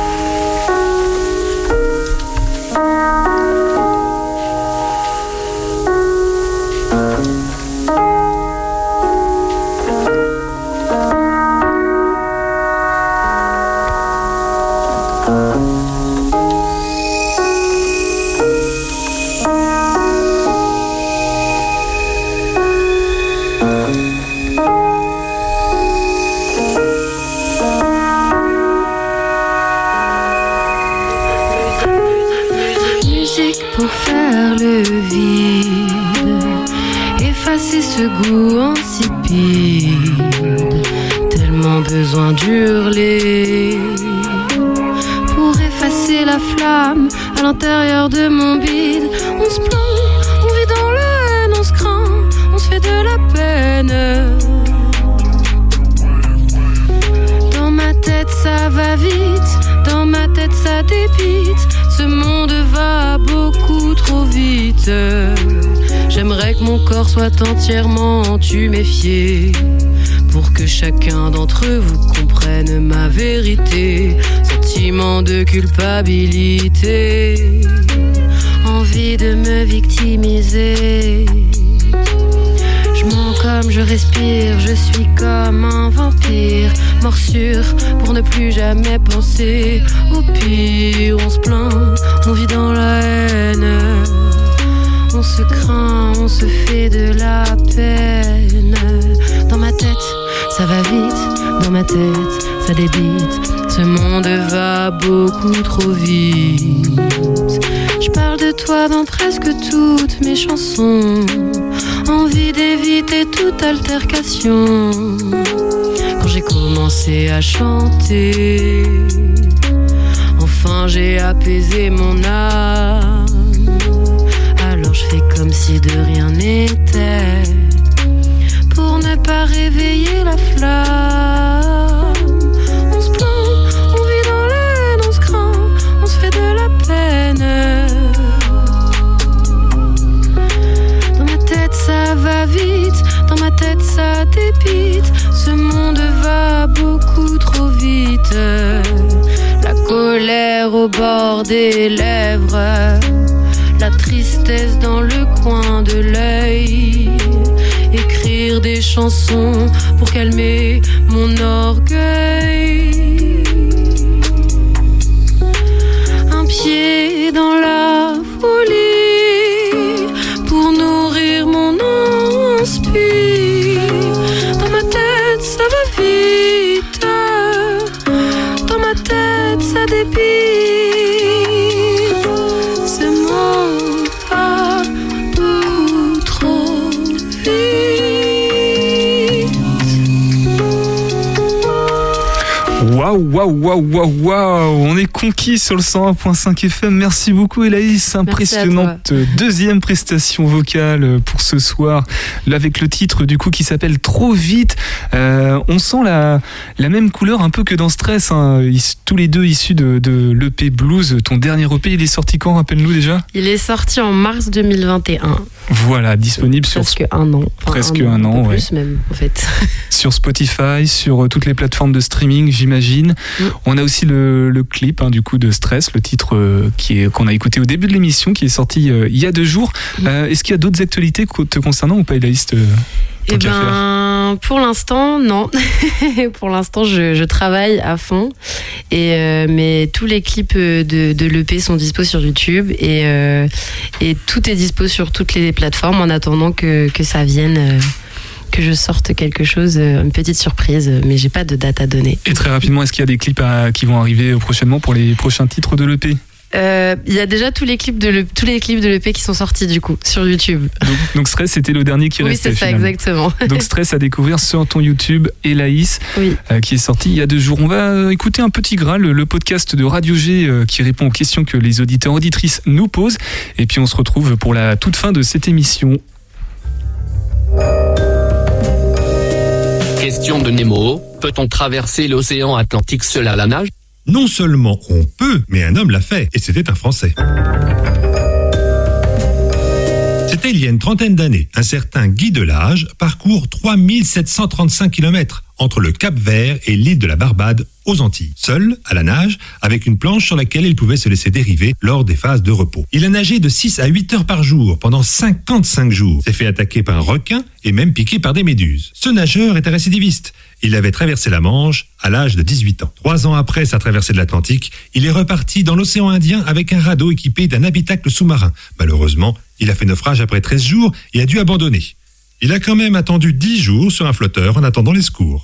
l'intérieur de mon bide. On se plaint, on vit dans la haine, on se craint, on se fait de la peine. Dans ma tête ça va vite, dans ma tête ça débite. Ce monde va beaucoup trop vite. J'aimerais que mon corps soit entièrement tuméfié. Pour que chacun d'entre vous comprenne ma vérité. Sentiment de culpabilité. Envie de me victimiser. Je mens comme je respire, je suis comme un vampire. Morsure pour ne plus jamais penser au pire. On se plaint, on vit dans la haine. On se craint, on se fait de la peine. Dans ma tête, ça va vite, dans ma tête, ça débite. Ce monde va beaucoup trop vite. Je parle de toi dans presque toutes mes chansons. Envie d'éviter toute altercation. Quand j'ai commencé à chanter, enfin j'ai apaisé mon âme. Des lèvres, la tristesse dans le coin de l'œil. Écrire des chansons pour calmer mon orgueil. Waouh, waouh, waouh, waouh, On est conquis sur le 101.5 FM. Merci beaucoup, Elaïs. Impressionnante deuxième prestation vocale pour ce soir, là, avec le titre du coup qui s'appelle Trop vite. Euh, on sent la, la même couleur un peu que dans Stress. hein. Tous les deux issus de, de l'EP Blues. Ton dernier EP, il est sorti quand Rappelle-nous déjà? Il est sorti en mars 2021. Voilà, disponible sur, Presque un an. Enfin, Presque un an, peu ouais. plus même, en fait. sur Spotify, sur euh, toutes les plateformes de streaming, j'imagine. On a aussi le, le clip hein, du coup de Stress, le titre euh, qui est qu'on a écouté au début de l'émission, qui est sorti euh, il y a deux jours. Euh, Est-ce qu'il y a d'autres actualités te concernant ou pas, Elaïs te- tant Eh ben, pour l'instant, non. pour l'instant, je, je travaille à fond. Et, euh, mais tous les clips de, de l'EP sont dispo sur YouTube et, euh, et tout est dispo sur toutes les plateformes en attendant que, que ça vienne, euh, que je sorte quelque chose, euh, une petite surprise, mais j'ai pas de date à donner. Et très rapidement, est-ce qu'il y a des clips à- qui vont arriver prochainement pour les prochains titres de l'EP Euh, Il y a déjà tous les clips de l'E- tous les clips de l'EP qui sont sortis du coup sur YouTube. donc, donc Stress, c'était le dernier qui oui, restait. c'est ça finalement. exactement. Donc Stress à découvrir sur ton YouTube, Elaïs, euh, qui est sorti il y a deux jours. On va écouter un petit gras, le, le podcast de Radio G euh, qui répond aux questions que les auditeurs auditrices nous posent. Et puis on se retrouve pour la toute fin de cette émission. Question de Nemo, peut-on traverser l'océan Atlantique seul à la nage? Non seulement on peut, mais un homme l'a fait, et c'était un Français. C'était il y a une trentaine d'années. Un certain Guy Delage parcourt 3735 km entre le Cap Vert et l'île de la Barbade aux Antilles. Seul, à la nage, avec une planche sur laquelle il pouvait se laisser dériver lors des phases de repos. Il a nagé de 6 à 8 heures par jour pendant 55 jours. S'est fait attaquer par un requin et même piqué par des méduses. Ce nageur est un récidiviste. Il avait traversé la Manche à l'âge de 18 ans. Trois ans après sa traversée de l'Atlantique, il est reparti dans l'océan Indien avec un radeau équipé d'un habitacle sous-marin. Malheureusement, il a fait naufrage après 13 jours et a dû abandonner. Il a quand même attendu 10 jours sur un flotteur en attendant les secours.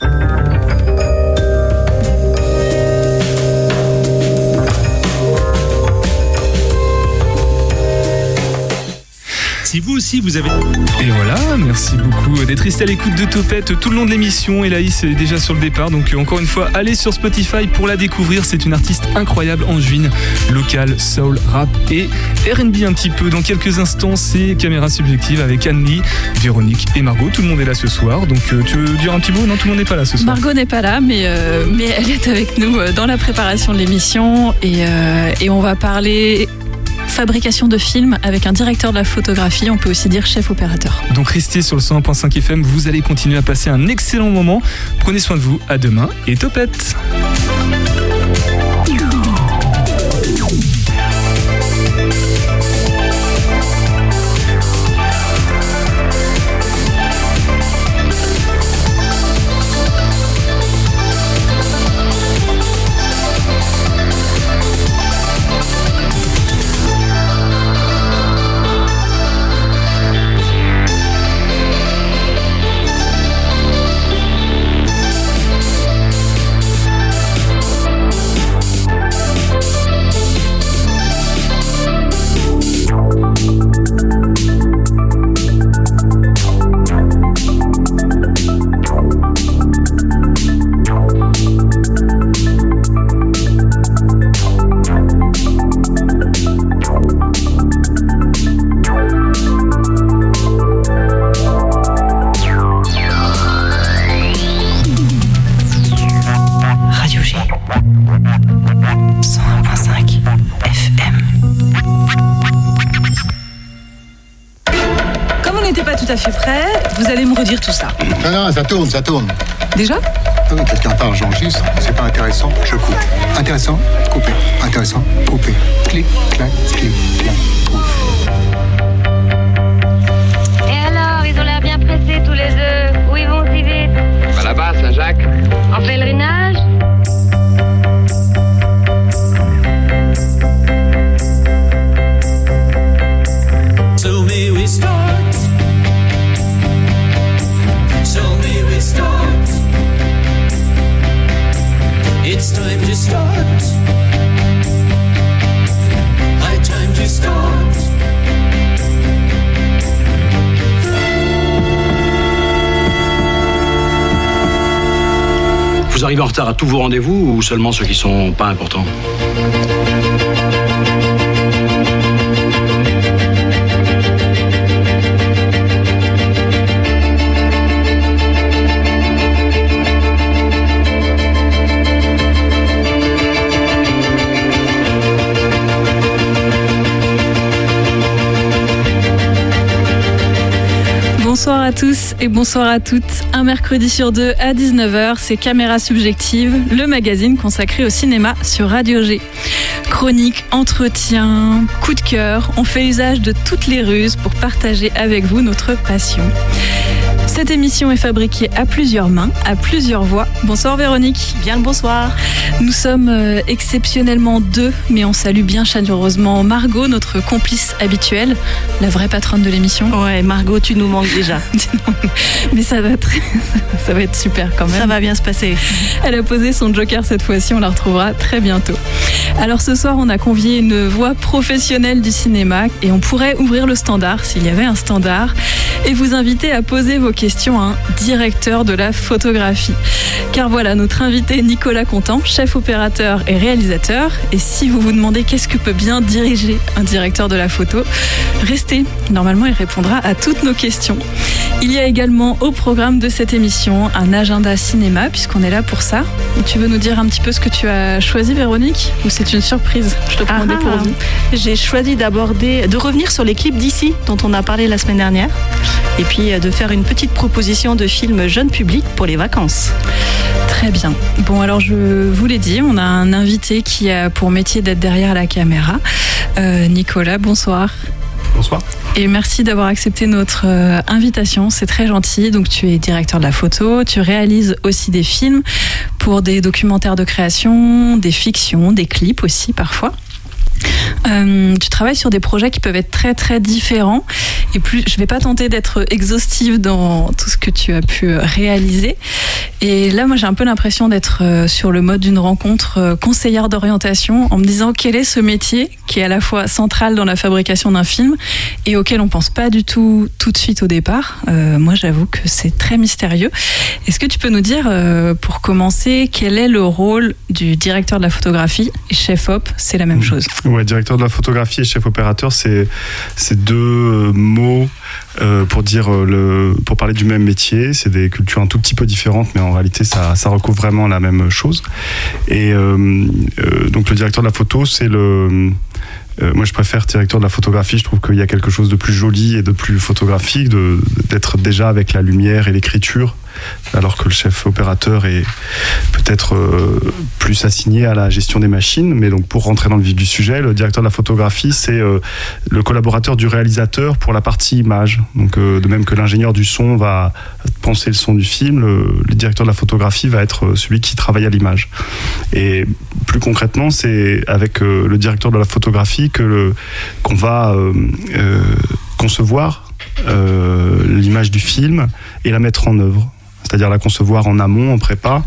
Si vous aussi vous avez... Et voilà, merci beaucoup d'être resté à l'écoute de Topette tout le long de l'émission. Elaïs est déjà sur le départ, donc encore une fois, allez sur Spotify pour la découvrir. C'est une artiste incroyable, angevine, locale, soul, rap et R&B un petit peu. Dans quelques instants, c'est Caméra Subjective avec Anne-Lee, Véronique et Margot. Tout le monde est là ce soir, donc euh, tu veux dire un petit mot? Non, tout le monde n'est pas là ce soir. Margot n'est pas là, mais, euh, mais elle est avec nous euh, dans la préparation de l'émission et, euh, et on va parler fabrication de films avec un directeur de la photographie, on peut aussi dire chef opérateur. Donc restez sur le 101.5 FM, vous allez continuer à passer un excellent moment. Prenez soin de vous, à demain et Topette 101.5 FM. Comme on n'était pas tout à fait prêt, vous allez me redire tout ça. Non, non, ça tourne, ça tourne. Déjà oh, Quelqu'un parle, j'enregistre, c'est pas intéressant, je coupe. Intéressant, coupé. Intéressant, coupé. Clic, clac, clic, clac, Et alors, ils ont l'air bien pressés tous les deux. Où ils vont si vite? Là-bas, Saint-Jacques. En pèlerinage? Vous arrivez en retard à tous vos rendez-vous ou seulement ceux qui sont pas importants? Tous et bonsoir à toutes. Un mercredi sur deux à 19h, c'est Caméra Subjective, le magazine consacré au cinéma sur Radio G. Chronique, entretien, coup de cœur, on fait usage de toutes les ruses pour partager avec vous notre passion. Cette émission est fabriquée à plusieurs mains, à plusieurs voix. Bonsoir Véronique. Bien le bonsoir. Nous sommes euh, exceptionnellement deux, mais on salue bien chaleureusement Margot, notre complice habituelle, la vraie patronne de l'émission. Ouais, Margot, tu nous manques déjà. mais ça va, très, ça va être super quand même. Ça va bien se passer. Elle a posé son joker cette fois-ci, on la retrouvera très bientôt. Alors ce soir, on a convié une voix professionnelle du cinéma et on pourrait ouvrir le standard s'il y avait un standard et vous inviter à poser vos questions à un directeur de la photographie. Car voilà, notre invité Nicolas Contant, chef opérateur et réalisateur. Et si vous vous demandez qu'est-ce que peut bien diriger un directeur de la photo, restez. Normalement, il répondra à toutes nos questions. Il y a également au programme de cette émission un agenda cinéma, puisqu'on est là pour ça. Tu veux nous dire un petit peu ce que tu as choisi, Véronique? Ou c'est une surprise? Je te prends au dépourvu. J'ai choisi d'aborder, de revenir sur les clips d'ici, dont on a parlé la semaine dernière, et puis euh, de faire une petite proposition de film jeune public pour les vacances. Très bien. Bon, alors je vous l'ai dit, on a un invité qui a pour métier d'être derrière la caméra. Euh, Nicolas, bonsoir. Bonsoir. Et merci d'avoir accepté notre euh, invitation, c'est très gentil. Donc tu es directeur de la photo, tu réalises aussi des films pour des documentaires de création, des fictions, des clips aussi parfois. Euh, tu travailles sur des projets qui peuvent être très très différents. Et plus je vais pas tenter d'être exhaustive dans tout ce que tu as pu réaliser. Et là moi j'ai un peu l'impression d'être euh, sur le mode d'une rencontre euh, conseillère d'orientation en me disant quel est ce métier qui est à la fois central dans la fabrication d'un film et auquel on pense pas du tout tout de suite au départ. Euh, moi j'avoue que c'est très mystérieux. Est-ce que tu peux nous dire euh, pour commencer quel est le rôle du directeur de la photographie et chef op c'est la même chose? Ouais, directeur de la photographie et chef opérateur, c'est deux euh, mots euh, pour dire euh, le pour parler du même métier. C'est des cultures un tout petit peu différentes, mais en réalité ça ça recouvre vraiment la même chose. Et donc le directeur de la photo, c'est le moi, je préfère directeur de la photographie. Je trouve qu'il y a quelque chose de plus joli et de plus photographique, d'être déjà avec la lumière et l'écriture, alors que le chef opérateur est peut-être euh, plus assigné à la gestion des machines. Mais donc, pour rentrer dans le vif du sujet, le directeur de la photographie, c'est euh, le collaborateur du réalisateur pour la partie image. Donc, euh, de même que l'ingénieur du son va penser le son du film, le, le directeur de la photographie va être celui qui travaille à l'image. Et plus concrètement, c'est avec le directeur de la photographie que qu'on va concevoir l'image du film et la mettre en œuvre. C'est-à-dire la concevoir en amont, en prépa,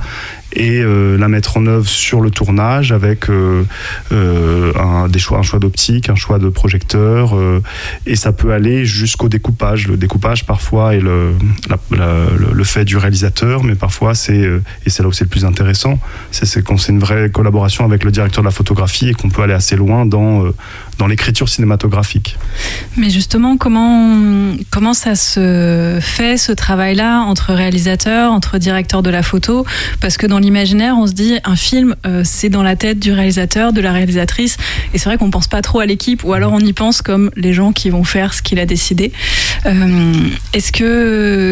et euh, la mettre en œuvre sur le tournage avec euh, euh, un, des choix, un choix d'optique, un choix de projecteur, et ça peut aller jusqu'au découpage. Le découpage parfois est le, le, fait du réalisateur, mais parfois c'est, et c'est là où c'est le plus intéressant, c'est, quand c'est une vraie collaboration avec le directeur de la photographie et qu'on peut aller assez loin dans, dans l'écriture cinématographique. Mais justement, comment, comment ça se fait ce travail-là entre réalisateur, entre directeur de la photo? Parce que l'imaginaire, on se dit un film, euh, c'est dans la tête du réalisateur, de la réalisatrice, et c'est vrai qu'on pense pas trop à l'équipe, ou alors on y pense comme les gens qui vont faire ce qu'il a décidé. Euh, Est-ce que